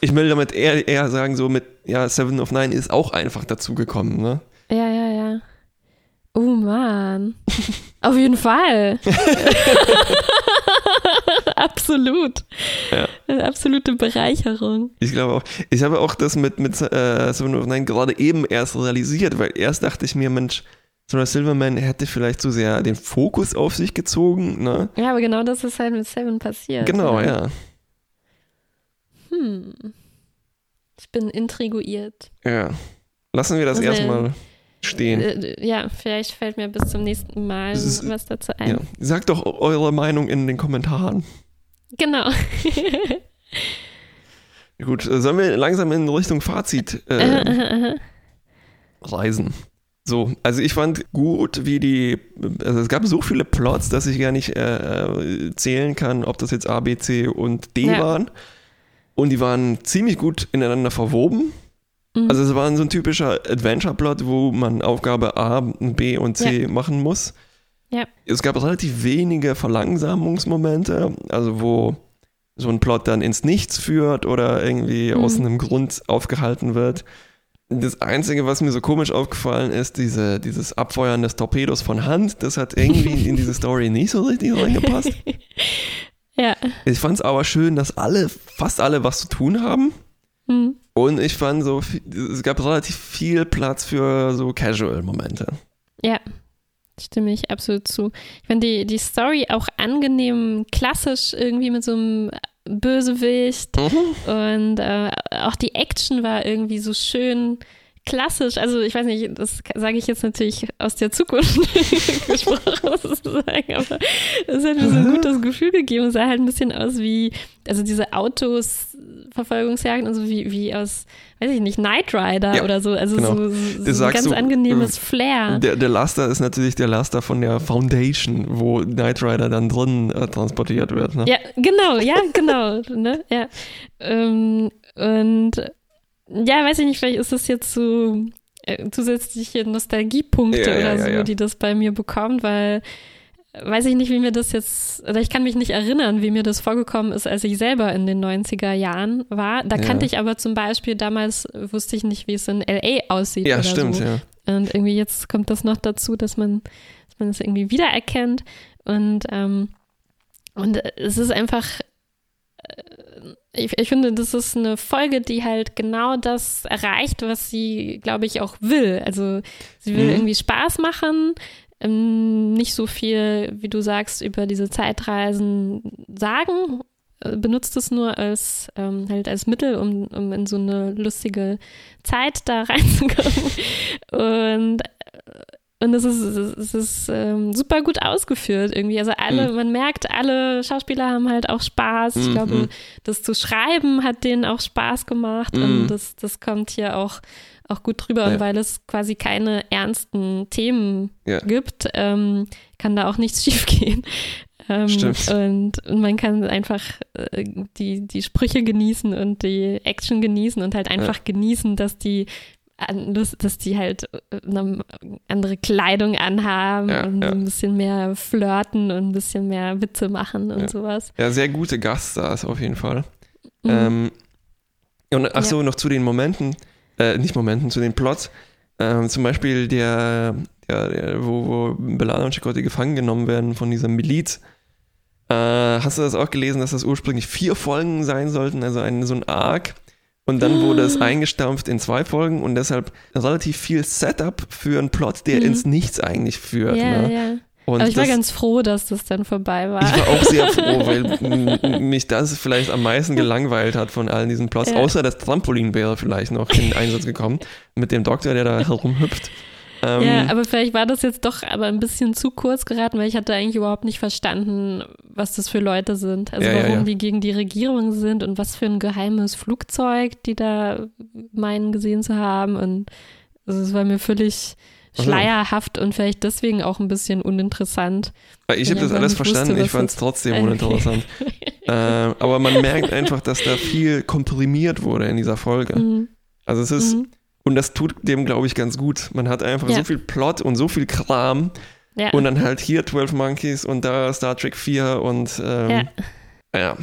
ich will damit eher, eher sagen, so mit, ja, Seven of Nine ist auch einfach dazugekommen, ne? Ja, ja, ja. Oh Mann. Auf jeden Fall. Absolut. Ja. Eine absolute Bereicherung. Ich glaube auch. Ich habe auch das mit, mit äh, Seven of Nine gerade eben erst realisiert, weil erst dachte ich mir, Mensch, Sarah Silverman hätte vielleicht zu sehr den Fokus auf sich gezogen, ne? Ja, aber genau das ist halt mit Seven passiert. Genau, oder? ja. Hm. Ich bin intriguiert. Ja. Lassen wir das Also, erstmal stehen. Äh, ja, vielleicht fällt mir bis zum nächsten Mal ist- was dazu ein. Ja. Sagt doch eure Meinung in den Kommentaren. Genau. Gut, äh, sollen wir langsam in Richtung Fazit Aha, äh, aha, aha. reisen? So, also ich fand gut, wie die, also es gab so viele Plots, dass ich gar nicht äh, zählen kann, ob das jetzt A, B, C und D Ja. waren. Und die waren ziemlich gut ineinander verwoben. Mhm. Also es war so ein typischer Adventure-Plot, wo man Aufgabe A, B und C machen muss. Ja. Es gab relativ wenige Verlangsamungsmomente, also wo so ein Plot dann ins Nichts führt oder irgendwie Mhm. aus einem Grund aufgehalten wird. Das Einzige, was mir so komisch aufgefallen ist, diese, dieses Abfeuern des Torpedos von Hand, das hat irgendwie in diese Story nicht so richtig reingepasst. ja. Ich fand es aber schön, dass alle, fast alle was zu tun haben. Hm. Und ich fand so, es gab relativ viel Platz für so Casual-Momente. Ja, stimme ich absolut zu. Ich finde die, die Story auch angenehm klassisch irgendwie mit so einem Bösewicht. Und äh, auch die Action war irgendwie so schön klassisch. Also ich weiß nicht, das sage ich jetzt natürlich aus der Zukunft gesprochen sozusagen, aber es hat mir so ein gutes Gefühl gegeben. Es sah halt ein bisschen aus wie, also diese Autos, Verfolgungsjagden und so wie, wie aus, weiß ich nicht, Knight Rider Ja, oder so. Also genau. so, so, so ein ganz du, angenehmes Flair. Der, der Laster ist natürlich der Laster von der Foundation, wo Knight Rider dann drin äh, transportiert wird. Ne? Ja, genau, ja, genau. ne? ja. Ähm, und ja, weiß ich nicht, vielleicht ist das jetzt so äh, zusätzliche Nostalgiepunkte Ja, oder so, die das bei mir bekommt, weil weiß ich nicht, wie mir das jetzt, oder ich kann mich nicht erinnern, wie mir das vorgekommen ist, als ich selber in den 90er Jahren war. Da ja. kannte ich aber zum Beispiel damals, wusste ich nicht, wie es in LA aussieht. Ja, stimmt, so. ja. Und irgendwie jetzt kommt das noch dazu, dass man, dass man es irgendwie wiedererkennt. Und, ähm, und es ist einfach, ich, ich finde, das ist eine Folge, die halt genau das erreicht, was sie, glaube ich, auch will. Also sie will mhm. irgendwie Spaß machen, ähm, nicht so viel, wie du sagst, über diese Zeitreisen sagen, äh, benutzt es nur als ähm, halt als Mittel, um, um in so eine lustige Zeit da reinzukommen. Und und es ist, es ist ähm, super gut ausgeführt irgendwie. Also alle, mhm. man merkt, alle Schauspieler haben halt auch Spaß. Ich mhm. glaube, das zu schreiben hat denen auch Spaß gemacht. Mhm. Und das, das kommt hier auch, auch gut drüber. Ja. Und weil es quasi keine ernsten Themen ja. gibt, ähm, kann da auch nichts schiefgehen. Ähm, Stimmt. Und, und, man kann einfach äh, die, die Sprüche genießen und die Action genießen und halt einfach ja. genießen, dass die dass die halt eine äh, andere Kleidung anhaben ja, und ja. ein bisschen mehr flirten und ein bisschen mehr Witze machen und ja. sowas. Ja, sehr gute Gaststars auf jeden Fall. Mhm. Ähm, und ach so, noch zu den Momenten, äh, nicht Momenten, zu den Plots. Ähm, zum Beispiel der, der, der wo, wo Belana und Chicote gefangen genommen werden von dieser Miliz. Äh, hast du das auch gelesen, dass das ursprünglich vier Folgen sein sollten, also ein, so ein Arc? Und dann wurde es ah. eingestampft in zwei Folgen und deshalb relativ viel Setup für einen Plot, der mhm. ins Nichts eigentlich führt. Ja, ne? ja. Und Aber ich war ganz froh, dass das dann vorbei war. Ich war auch sehr froh, weil mich das vielleicht am meisten gelangweilt hat von allen diesen Plots. Ja. Außer das Trampolin wäre vielleicht noch in Einsatz gekommen mit dem Doktor, der da herumhüpft. Ähm, ja, aber vielleicht war das jetzt doch aber ein bisschen zu kurz geraten, weil ich hatte eigentlich überhaupt nicht verstanden, was das für Leute sind. Also ja, warum ja, ja. die gegen die Regierung sind und was für ein geheimes Flugzeug die da meinen gesehen zu haben. Und also es war mir völlig schleierhaft und vielleicht deswegen auch ein bisschen uninteressant. Ich habe das alles verstanden, wusste, ich fand es trotzdem uninteressant. äh, aber man merkt einfach, dass da viel komprimiert wurde in dieser Folge. Mhm. Also es ist, mhm. Und das tut dem, glaube ich, ganz gut. Man hat einfach ja. so viel Plot und so viel Kram. Ja. Und dann halt hier 12 Monkeys und da Star Trek 4 und ähm, ja. ja.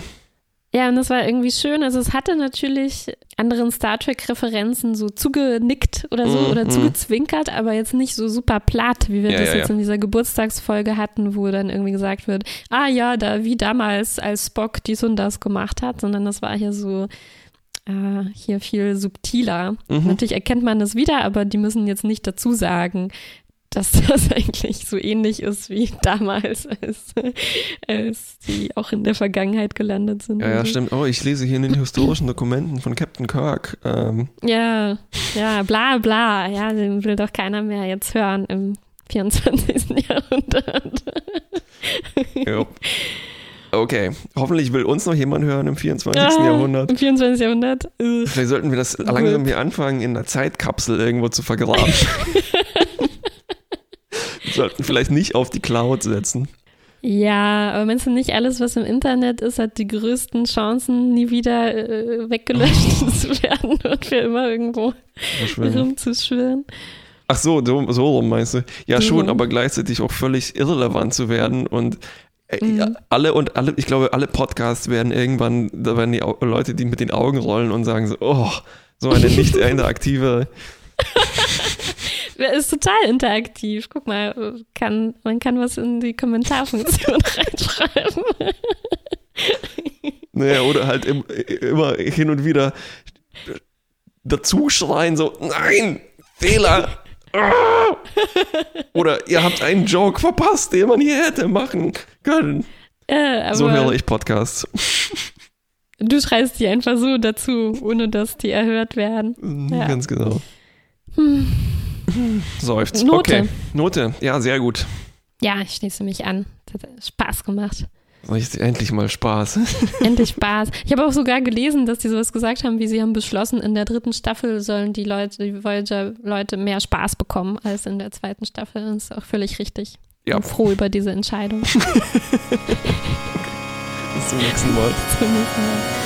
Ja, und das war irgendwie schön. Also es hatte natürlich anderen Star Trek-Referenzen so zugenickt oder so mm, oder mm. zugezwinkert, aber jetzt nicht so super platt, wie wir ja, das ja, jetzt ja. in dieser Geburtstagsfolge hatten, wo dann irgendwie gesagt wird, ah ja, da wie damals, als Spock dies und das gemacht hat, sondern das war hier so äh, hier viel subtiler. Mhm. Natürlich erkennt man das wieder, aber die müssen jetzt nicht dazu sagen, dass das eigentlich so ähnlich ist wie damals, als, als die auch in der Vergangenheit gelandet sind. Ja, ja so. stimmt. Oh, ich lese hier in den historischen Dokumenten von Captain Kirk. Ähm. Ja, ja, bla bla. Ja, den will doch keiner mehr jetzt hören im 24. Jahrhundert. ja. Okay, hoffentlich will uns noch jemand hören im 24. Ah, Jahrhundert. Im 24. Jahrhundert. Vielleicht sollten wir das langsam hier anfangen, in einer Zeitkapsel irgendwo zu vergraben. Sollten vielleicht nicht auf die Cloud setzen. Ja, aber meinst du nicht, alles, was im Internet ist, hat die größten Chancen, nie wieder äh, weggelöscht zu werden und für immer irgendwo rumzuschwirren? Ach so, so, so rum meinst du? Ja, so. schon, aber gleichzeitig auch völlig irrelevant zu werden und äh, mhm. Alle und alle, ich glaube, alle Podcasts werden irgendwann, da werden die Leute, die mit den Augen rollen und sagen so, oh, so eine nicht interaktive. ist total interaktiv. Guck mal, kann, man kann was in die Kommentarfunktion reinschreiben. Naja, oder halt im, immer hin und wieder dazu schreien, so, nein, Fehler. Oder ihr habt einen Joke verpasst, den man hier hätte machen können. Äh, so höre ich Podcasts. Du schreist die einfach so dazu, ohne dass die erhört werden. Mhm, ja. Ganz genau. Hm. Seufzt. Note. Okay, Note. Ja, sehr gut. Ja, ich schließe mich an. Das hat Spaß gemacht. Endlich mal Spaß. Endlich Spaß. Ich habe auch sogar gelesen, dass die sowas gesagt haben, wie sie haben beschlossen, in der dritten Staffel sollen die Leute, die Voyager-Leute mehr Spaß bekommen als in der zweiten Staffel. Das ist auch völlig richtig. Ja. Ich bin froh über diese Entscheidung. Bis zum nächsten Mal. Bis zum nächsten Mal.